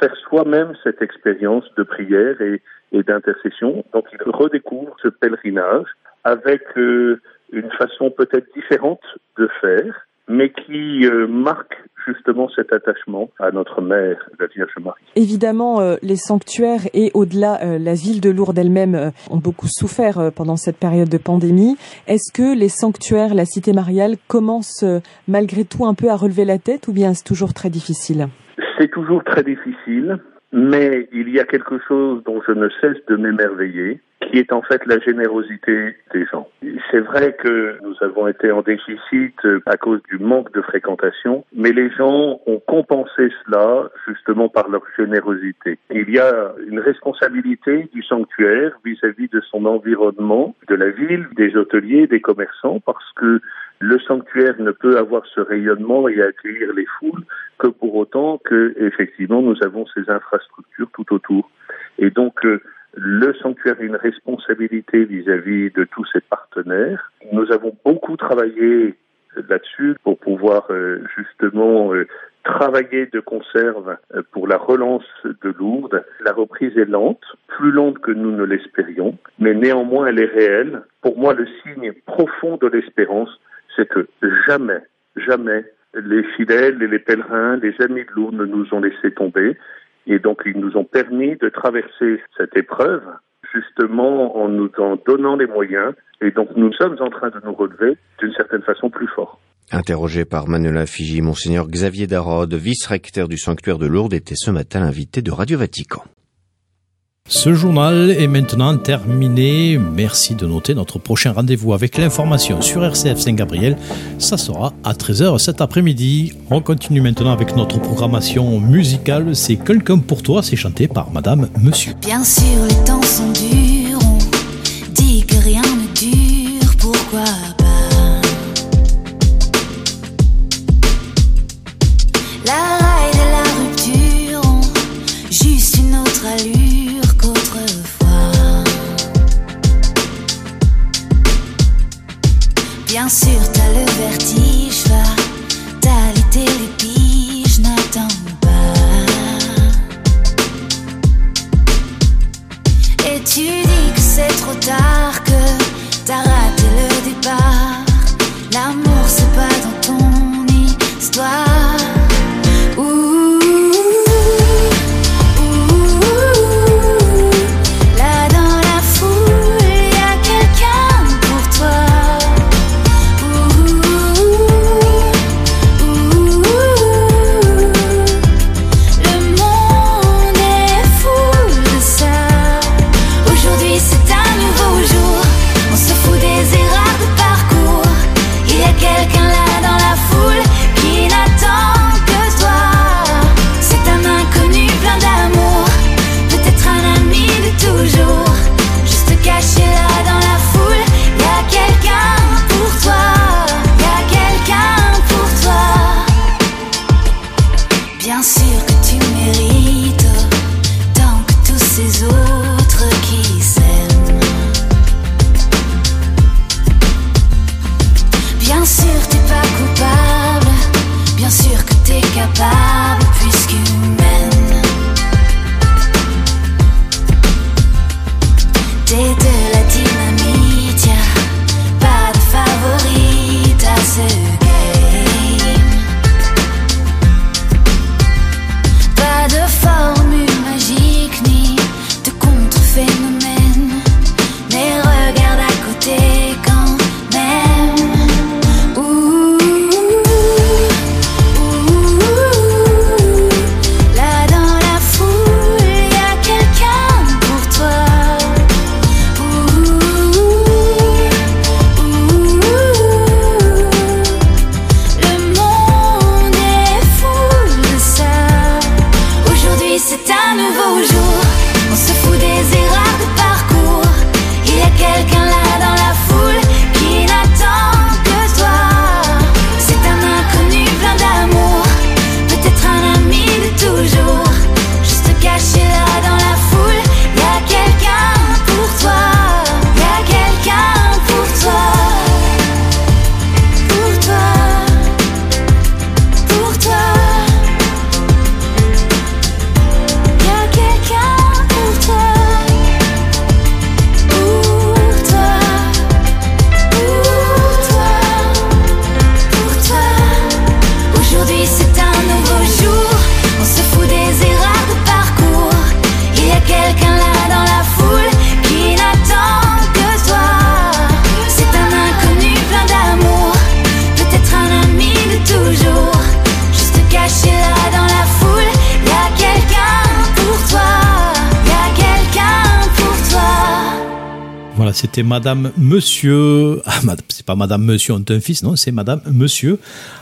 faire soi-même cette expérience de prière et, d'intercession. Donc il redécouvre ce pèlerinage avec euh, une façon peut-être différente de faire, mais qui euh, marque justement cet attachement à notre mère, la Vierge Marie. Évidemment, euh, les sanctuaires et au-delà, euh, la ville de Lourdes elle-même euh, ont beaucoup souffert euh, pendant cette période de pandémie. Est-ce que les sanctuaires, la cité mariale commencent malgré tout un peu à relever la tête ou bien c'est toujours très difficile? C'est toujours très difficile, mais il y a quelque chose dont je ne cesse de m'émerveiller, qui est en fait la générosité des gens. C'est vrai que nous avons été en déficit à cause du manque de fréquentation, mais les gens ont compensé cela justement par leur générosité. Il y a une responsabilité du sanctuaire vis-à-vis -vis de son environnement, de la ville, des hôteliers, des commerçants, parce que le sanctuaire ne peut avoir ce rayonnement et accueillir les foules que pour autant que, effectivement, nous avons ces infrastructures tout autour. Et donc, euh, le sanctuaire a une responsabilité vis-à-vis de tous ses partenaires. Nous avons beaucoup travaillé là-dessus pour pouvoir euh, justement euh, travailler de conserve euh, pour la relance de Lourdes. La reprise est lente, plus lente que nous ne l'espérions, mais néanmoins elle est réelle. Pour moi, le signe profond de l'espérance, c'est que jamais, jamais les fidèles et les pèlerins, les amis de Lourdes ne nous ont laissé tomber. Et donc, ils nous ont permis de traverser cette épreuve, justement en nous en donnant les moyens. Et donc, nous sommes en train de nous relever d'une certaine façon plus fort. Interrogé par Manuela Figi, Monseigneur Xavier Darod, vice-recteur du sanctuaire de Lourdes, était ce matin l'invité de Radio Vatican. Ce journal est maintenant terminé. Merci de noter notre prochain rendez-vous avec l'information sur RCF Saint-Gabriel. Ça sera à 13h cet après-midi. On continue maintenant avec notre programmation musicale. C'est Quelqu'un pour toi, c'est chanté par Madame Monsieur. Bien sûr, les temps sont durs. On dit que rien ne dure. Pourquoi sûr, t'as le vertige, va t'allaiter les piges, n'attends pas. Et tu dis que c'est trop tard, que t'as raté carne vou junto. C'était Madame Monsieur. Ah, c'est pas Madame Monsieur ont un fils, non, c'est Madame Monsieur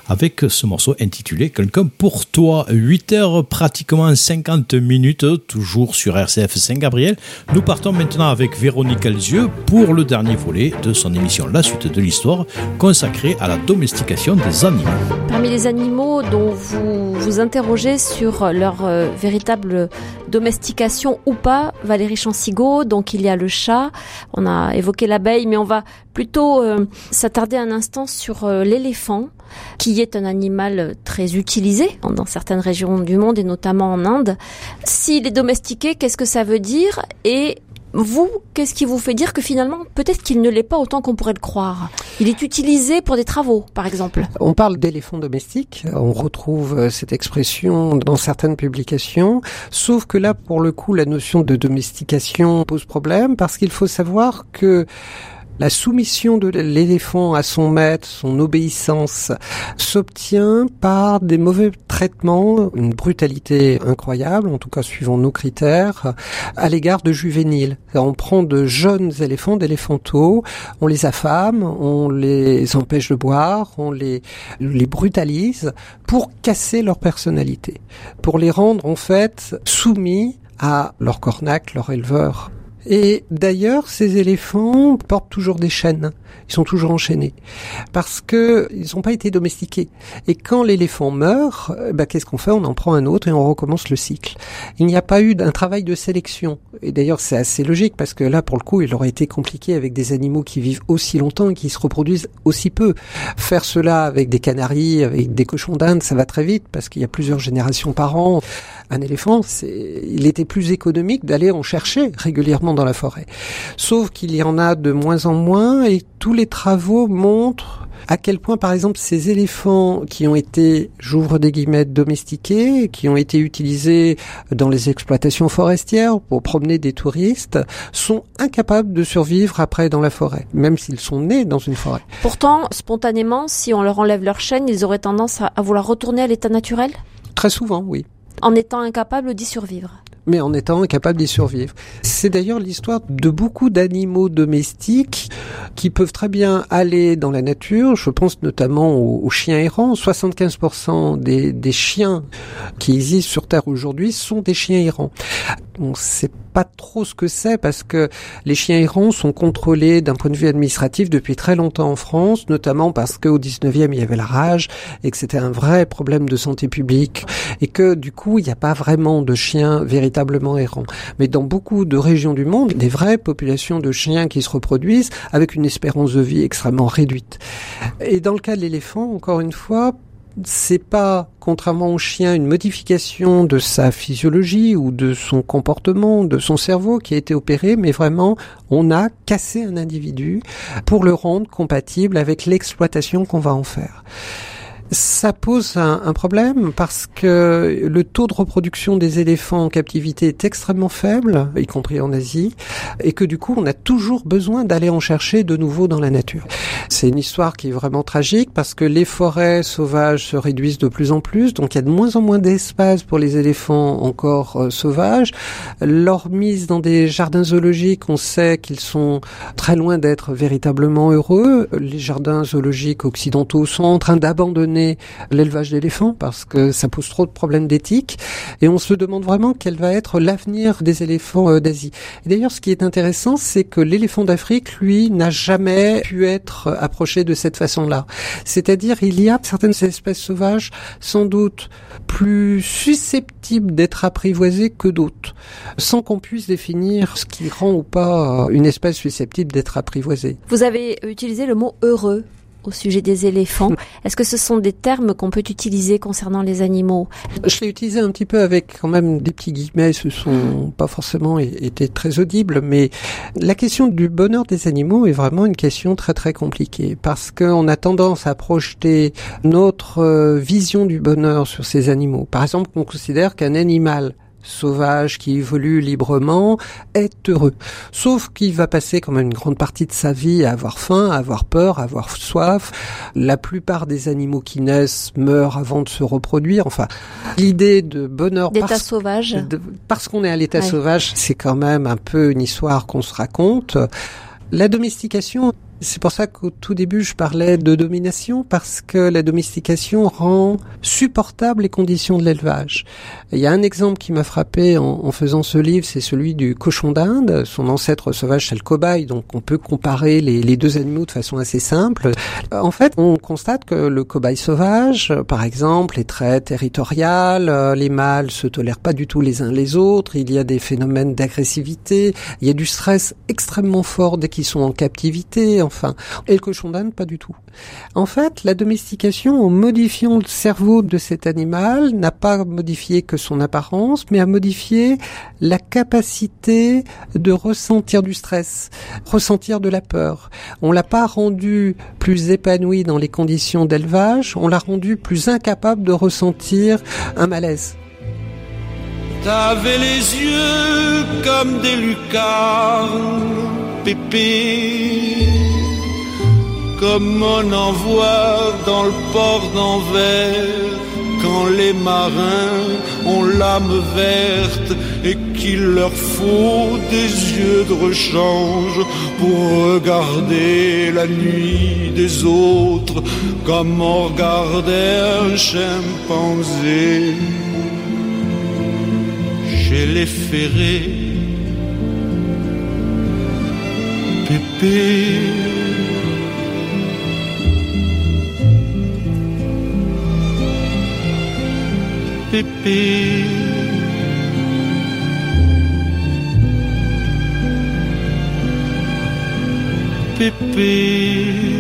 avec ce morceau intitulé Quelqu'un pour toi. 8 heures pratiquement 50 minutes, toujours sur RCF Saint-Gabriel. Nous partons maintenant avec Véronique Alzieux pour le dernier volet de son émission La suite de l'histoire consacrée à la domestication des animaux. Parmi les animaux dont vous vous interrogez sur leur euh, véritable domestication ou pas, Valérie Chansigo, donc il y a le chat, on a évoqué l'abeille, mais on va plutôt euh, s'attarder un instant sur euh, l'éléphant, qui est un animal très utilisé dans certaines régions du monde et notamment en Inde. S'il est domestiqué, qu'est-ce que ça veut dire? Et vous, qu'est-ce qui vous fait dire que finalement, peut-être qu'il ne l'est pas autant qu'on pourrait le croire? Il est utilisé pour des travaux, par exemple. On parle d'éléphant domestique, on retrouve euh, cette expression dans certaines publications, sauf que là, pour le coup, la notion de domestication pose problème parce qu'il faut savoir que la soumission de l'éléphant à son maître, son obéissance, s'obtient par des mauvais traitements, une brutalité incroyable, en tout cas suivant nos critères, à l'égard de juvéniles. On prend de jeunes éléphants, d'éléphantaux, on les affame, on les empêche de boire, on les, les brutalise pour casser leur personnalité, pour les rendre en fait soumis à leur cornac, leur éleveur. Et d'ailleurs, ces éléphants portent toujours des chaînes. Ils sont toujours enchaînés parce que ils n'ont pas été domestiqués. Et quand l'éléphant meurt, bah, qu'est-ce qu'on fait? On en prend un autre et on recommence le cycle. Il n'y a pas eu d'un travail de sélection. Et d'ailleurs, c'est assez logique parce que là, pour le coup, il aurait été compliqué avec des animaux qui vivent aussi longtemps et qui se reproduisent aussi peu. Faire cela avec des canaris, avec des cochons d'Inde, ça va très vite parce qu'il y a plusieurs générations par an. Un éléphant, c'est, il était plus économique d'aller en chercher régulièrement dans la forêt. Sauf qu'il y en a de moins en moins et tous les travaux montrent à quel point, par exemple, ces éléphants qui ont été, j'ouvre des guillemets, domestiqués, qui ont été utilisés dans les exploitations forestières pour promener des touristes, sont incapables de survivre après dans la forêt, même s'ils sont nés dans une forêt. Pourtant, spontanément, si on leur enlève leur chaîne, ils auraient tendance à, à vouloir retourner à l'état naturel? Très souvent, oui. En étant incapables d'y survivre. mais en étant incapable d'y survivre. C'est d'ailleurs l'histoire de beaucoup d'animaux domestiques qui peuvent très bien aller dans la nature. Je pense notamment aux, chiens errants. 75% des, des chiens qui existent sur Terre aujourd'hui sont des chiens errants. On sait pas trop ce que c'est parce que les chiens errants sont contrôlés d'un point de vue administratif depuis très longtemps en France, notamment parce qu'au 19e il y avait la rage et que c'était un vrai problème de santé publique et que du coup il n'y a pas vraiment de chiens véritablement errants. Mais dans beaucoup de régions du monde, des vraies populations de chiens qui se reproduisent avec une espérance de vie extrêmement réduite. Et dans le cas de l'éléphant, encore une fois, c'est pas, contrairement au chien, une modification de sa physiologie ou de son comportement, de son cerveau qui a été opérée, mais vraiment, on a cassé un individu pour le rendre compatible avec l'exploitation qu'on va en faire. Ça pose un, problème parce que le taux de reproduction des éléphants en captivité est extrêmement faible, y compris en Asie, et que du coup on a toujours besoin d'aller en chercher de nouveau dans la nature. C'est une histoire qui est vraiment tragique parce que les forêts sauvages se réduisent de plus en plus, donc il y a de moins en moins d'espace pour les éléphants encore euh, sauvages. Leur mise dans des jardins zoologiques, on sait qu'ils sont très loin d'être véritablement heureux. Les jardins zoologiques occidentaux sont en train d'abandonner l'élevage d'éléphants parce que ça pose trop de problèmes d'éthique et on se demande vraiment quel va être l'avenir des éléphants euh, d'Asie. Et d'ailleurs, ce qui est intéressant, c'est que l'éléphant d'Afrique, lui, n'a jamais pu être approché de cette façon-là. C'est-à-dire, il y a certaines espèces sauvages, sans doute plus susceptibles d'être apprivoisées que d'autres, sans qu'on puisse définir ce qui rend ou pas une espèce susceptible d'être apprivoisée. Vous avez utilisé le mot heureux au sujet des éléphants. Est-ce que ce sont des termes qu'on peut utiliser concernant les animaux? Je l'ai utilisé un petit peu avec quand même des petits guillemets, ce sont pas forcément été très audibles, mais la question du bonheur des animaux est vraiment une question très très compliquée parce qu'on a tendance à projeter notre euh, vision du bonheur sur ces animaux. Par exemple, on considère qu'un animal sauvage qui évolue librement est heureux. Sauf qu'il va passer comme une grande partie de sa vie à avoir faim, à avoir peur, à avoir soif. La plupart des animaux qui naissent meurent avant de se reproduire. Enfin, l'idée de bonheur d'état sauvage de, parce qu'on est à l'état ouais. sauvage, c'est quand même un peu une histoire qu'on se raconte. La domestication, c'est pour ça qu'au tout début, je parlais de domination, parce que la domestication rend supportable les conditions de l'élevage. Il y a un exemple qui m'a frappé en, faisant ce livre, c'est celui du cochon d'Inde. Son ancêtre sauvage, c'est le cobaye, donc on peut comparer les, les, deux animaux de façon assez simple. En fait, on constate que le cobaye sauvage, par exemple, est très territorial, les mâles se tolèrent pas du tout les uns les autres, il y a des phénomènes d'agressivité, il y a du stress extrêmement fort dès qu'ils sont en captivité, enfin. Et le cochon d'Inde, pas du tout. En fait, la domestication, en modifiant le cerveau de cet animal, n'a pas modifié que son apparence, mais a modifié la capacité de ressentir du stress, ressentir de la peur. On l'a pas rendu plus épanoui dans les conditions d'élevage, on l'a rendu plus incapable de ressentir un malaise. T'avais les yeux comme des lucarnes, pépé. Comme on en voit dans le port d'Anvers quand les marins ont l'âme verte et qu'il leur faut des yeux de rechange pour regarder la nuit des autres comme on regardait un chimpanzé chez les ferrés. Pépé. Pépé. Pépé.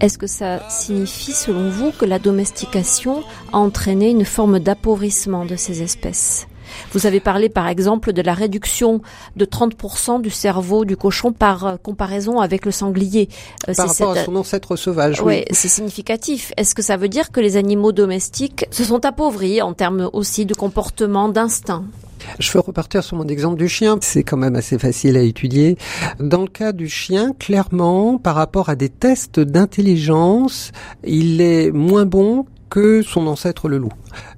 Est-ce que ça signifie, selon vous, que la domestication a entraîné une forme d'appauvrissement de ces espèces? Vous avez parlé par exemple de la réduction de 30% du cerveau du cochon par comparaison avec le sanglier. Euh, par rapport cette... à son ancêtre sauvage. Oui, c'est significatif. Est-ce que ça veut dire que les animaux domestiques se sont appauvris en termes aussi de comportement, d'instinct? Je veux repartir sur mon exemple du chien, c'est quand même assez facile à étudier. Dans le cas du chien, clairement, par rapport à des tests d'intelligence, il est moins bon que son ancêtre le loup.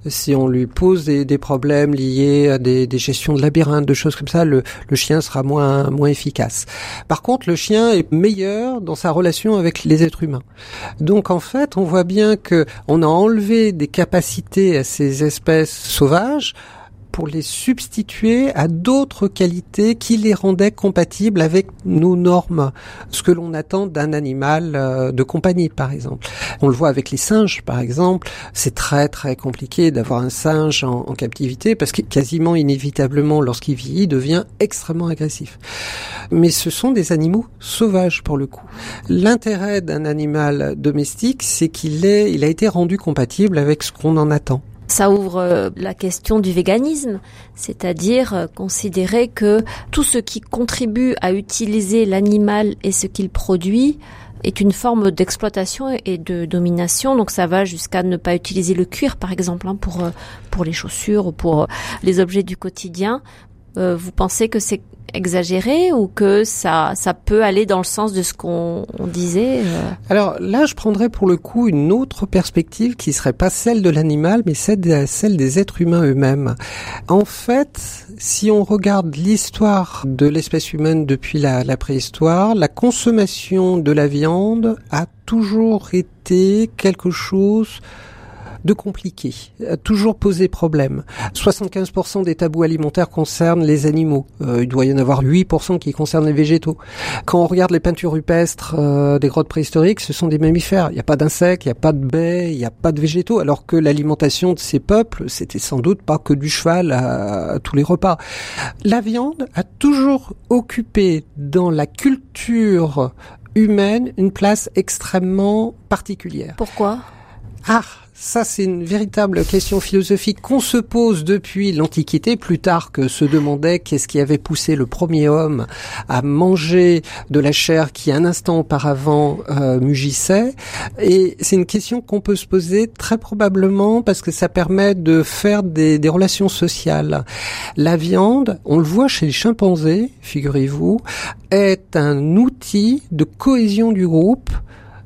Si on lui pose des, problèmes liés à des, des, gestions de labyrinthe, de choses comme ça, le, le, chien sera moins moins efficace. Par contre, le chien est meilleur dans sa relation avec les êtres humains. Donc en fait, on voit bien que on a enlevé des capacités à ces espèces sauvages pour les substituer à d'autres qualités qui les rendaient compatibles avec nos normes, ce que l'on attend d'un animal euh, de compagnie par exemple. On le voit avec les singes par exemple, c'est très très compliqué d'avoir un singe en, captivité parce que quasiment inévitablement lorsqu'il vieillit il devient extrêmement agressif. Mais ce sont des animaux sauvages pour le coup. L'intérêt d'un animal domestique, c'est qu'il est, il a été rendu compatible avec ce qu'on en attend. Ça ouvre euh, la question du véganisme, c'est-à-dire euh, considérer que tout ce qui contribue à utiliser l'animal et ce qu'il produit est une forme d'exploitation et de domination. Donc ça va jusqu'à ne pas utiliser le cuir, par exemple, hein, pour euh, pour les chaussures ou pour les objets du quotidien. Vous pensez que c'est exagéré ou que ça, ça peut aller dans le sens de ce qu'on disait euh? Alors là, je prendrais pour le coup une autre perspective qui serait pas celle de l'animal, mais celle, celle des êtres humains eux-mêmes. En fait, si on regarde l'histoire de l'espèce humaine depuis la, la préhistoire, la consommation de la viande a toujours été quelque chose de compliqué, a toujours posé problème. 75% des tabous alimentaires concernent les animaux. Euh, il doit y en avoir 8% qui concernent les végétaux. Quand on regarde les peintures rupestres euh, des grottes préhistoriques, ce sont des mammifères. Il n'y a pas d'insectes, il n'y a pas de baies, il n'y a pas de végétaux, alors que l'alimentation de ces peuples, c'était sans doute pas que du cheval à, à tous les repas. La viande a toujours occupé dans la culture humaine une place extrêmement particulière. Pourquoi? Ah, ça, c'est une véritable question philosophique qu'on se pose depuis l'Antiquité, plus tard que se demandait qu'est-ce qui avait poussé le premier homme à manger de la chair qui un instant auparavant euh, mugissait. Et c'est une question qu'on peut se poser très probablement parce que ça permet de faire des relations sociales. La viande, on le voit chez les chimpanzés, figurez-vous, est un outil de cohésion du groupe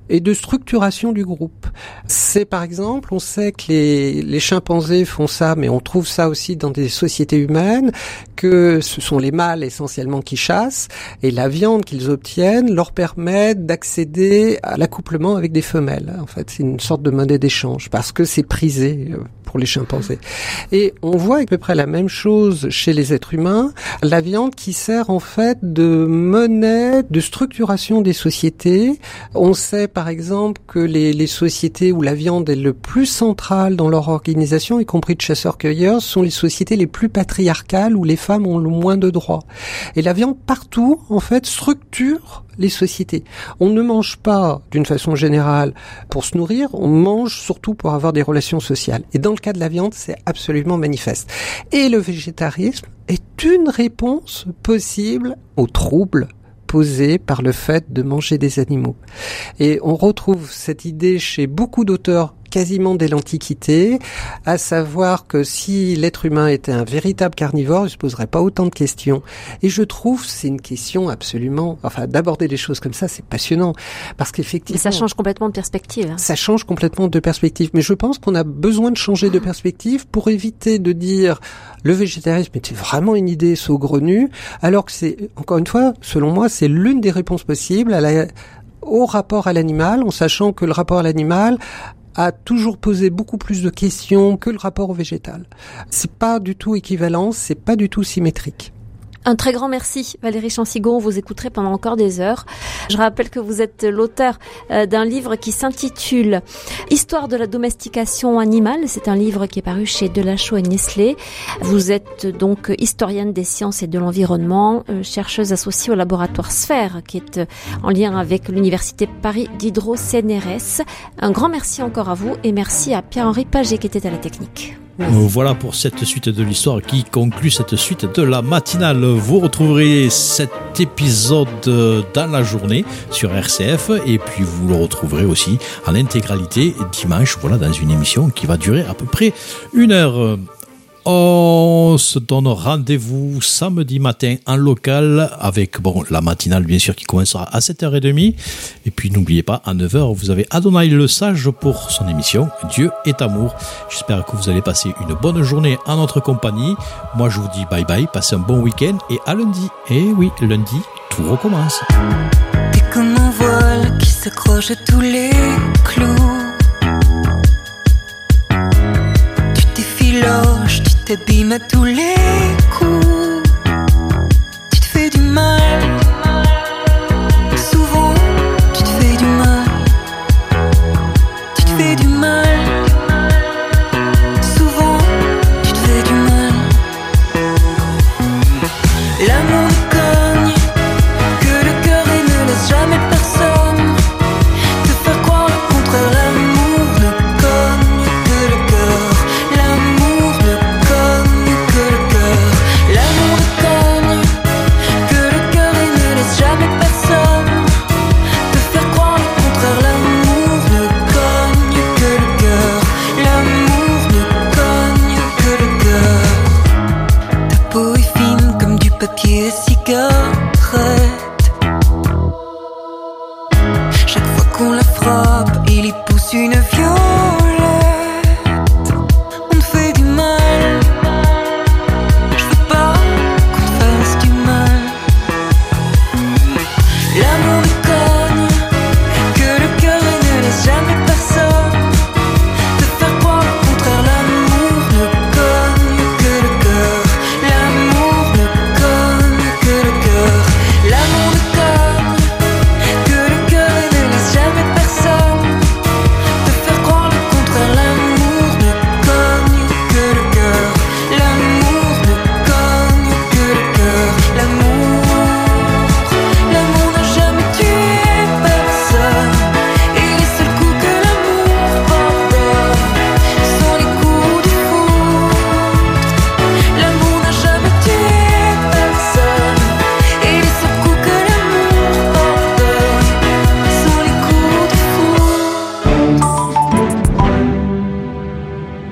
et de structuration du groupe. C'est par exemple, on sait que les, les chimpanzés font ça, mais on trouve ça aussi dans des sociétés humaines, que ce sont les mâles essentiellement qui chassent, et la viande qu'ils obtiennent leur permet d'accéder à l'accouplement avec des femelles. En fait, c'est une sorte de monnaie d'échange, parce que c'est prisé euh, pour les chimpanzés. Et on voit à peu près la même chose chez les êtres humains, la viande qui sert en fait de monnaie de structuration des sociétés. On sait par exemple que les, les sociétés où la viande est le plus centrale dans leur organisation, y compris de chasseurs-cueilleurs, sont les sociétés les plus patriarcales où les femmes ont le moins de droits. Et la viande partout, en fait, structure les sociétés. On ne mange pas d'une façon générale pour se nourrir, on mange surtout pour avoir des relations sociales. Et dans le cas de la viande, c'est absolument manifeste. Et le végétarisme est une réponse possible aux troubles posés par le fait de manger des animaux. Et on retrouve cette idée chez beaucoup d'auteurs quasiment dès l'Antiquité, à savoir que si l'être humain était un véritable carnivore, il se poserait pas autant de questions. Et je trouve c'est une question absolument, enfin d'aborder les choses comme ça, c'est passionnant parce qu'effectivement. ça change complètement de perspective. Hein. Ça change complètement de perspective. Mais je pense qu'on a besoin de changer de perspective pour éviter de dire le végétarisme était vraiment une idée saugrenue, alors que c'est encore une fois, selon moi, c'est l'une des réponses possibles à la au rapport à l'animal, en sachant que le rapport à l'animal a toujours posé beaucoup plus de questions que le rapport au végétal. C'est pas du tout équivalent, c'est pas du tout symétrique. Un très grand merci Valérie Chansigon, vous écouterez pendant encore des heures. Je rappelle que vous êtes l'auteur euh, d'un livre qui s'intitule Histoire de la domestication animale. C'est un livre qui est paru chez Delachaux et Nestlé. Vous êtes donc historienne des sciences et de l'environnement, euh, chercheuse associée au laboratoire Sphère qui est euh, en lien avec l'université Paris d'Hydro-CNRS. Un grand merci encore à vous et merci à Pierre-Henri Paget qui était à la technique. Euh, voilà pour cette suite de l'histoire qui conclut cette suite de la matinale. Vous retrouverez cet épisode dans la journée sur RCF et puis vous le retrouverez aussi en intégralité dimanche, voilà, dans une émission qui va durer à peu près une heure. On se donne rendez-vous samedi matin en local avec bon la matinale bien sûr qui commencera à 7h30 et puis n'oubliez pas à 9h vous avez Adonai le sage pour son émission Dieu est amour. J'espère que vous allez passer une bonne journée en notre compagnie. Moi je vous dis bye bye, passez un bon week-end et à lundi. Et oui, lundi tout recommence. T'es comme qui s'accroche à tous les clous. te di me to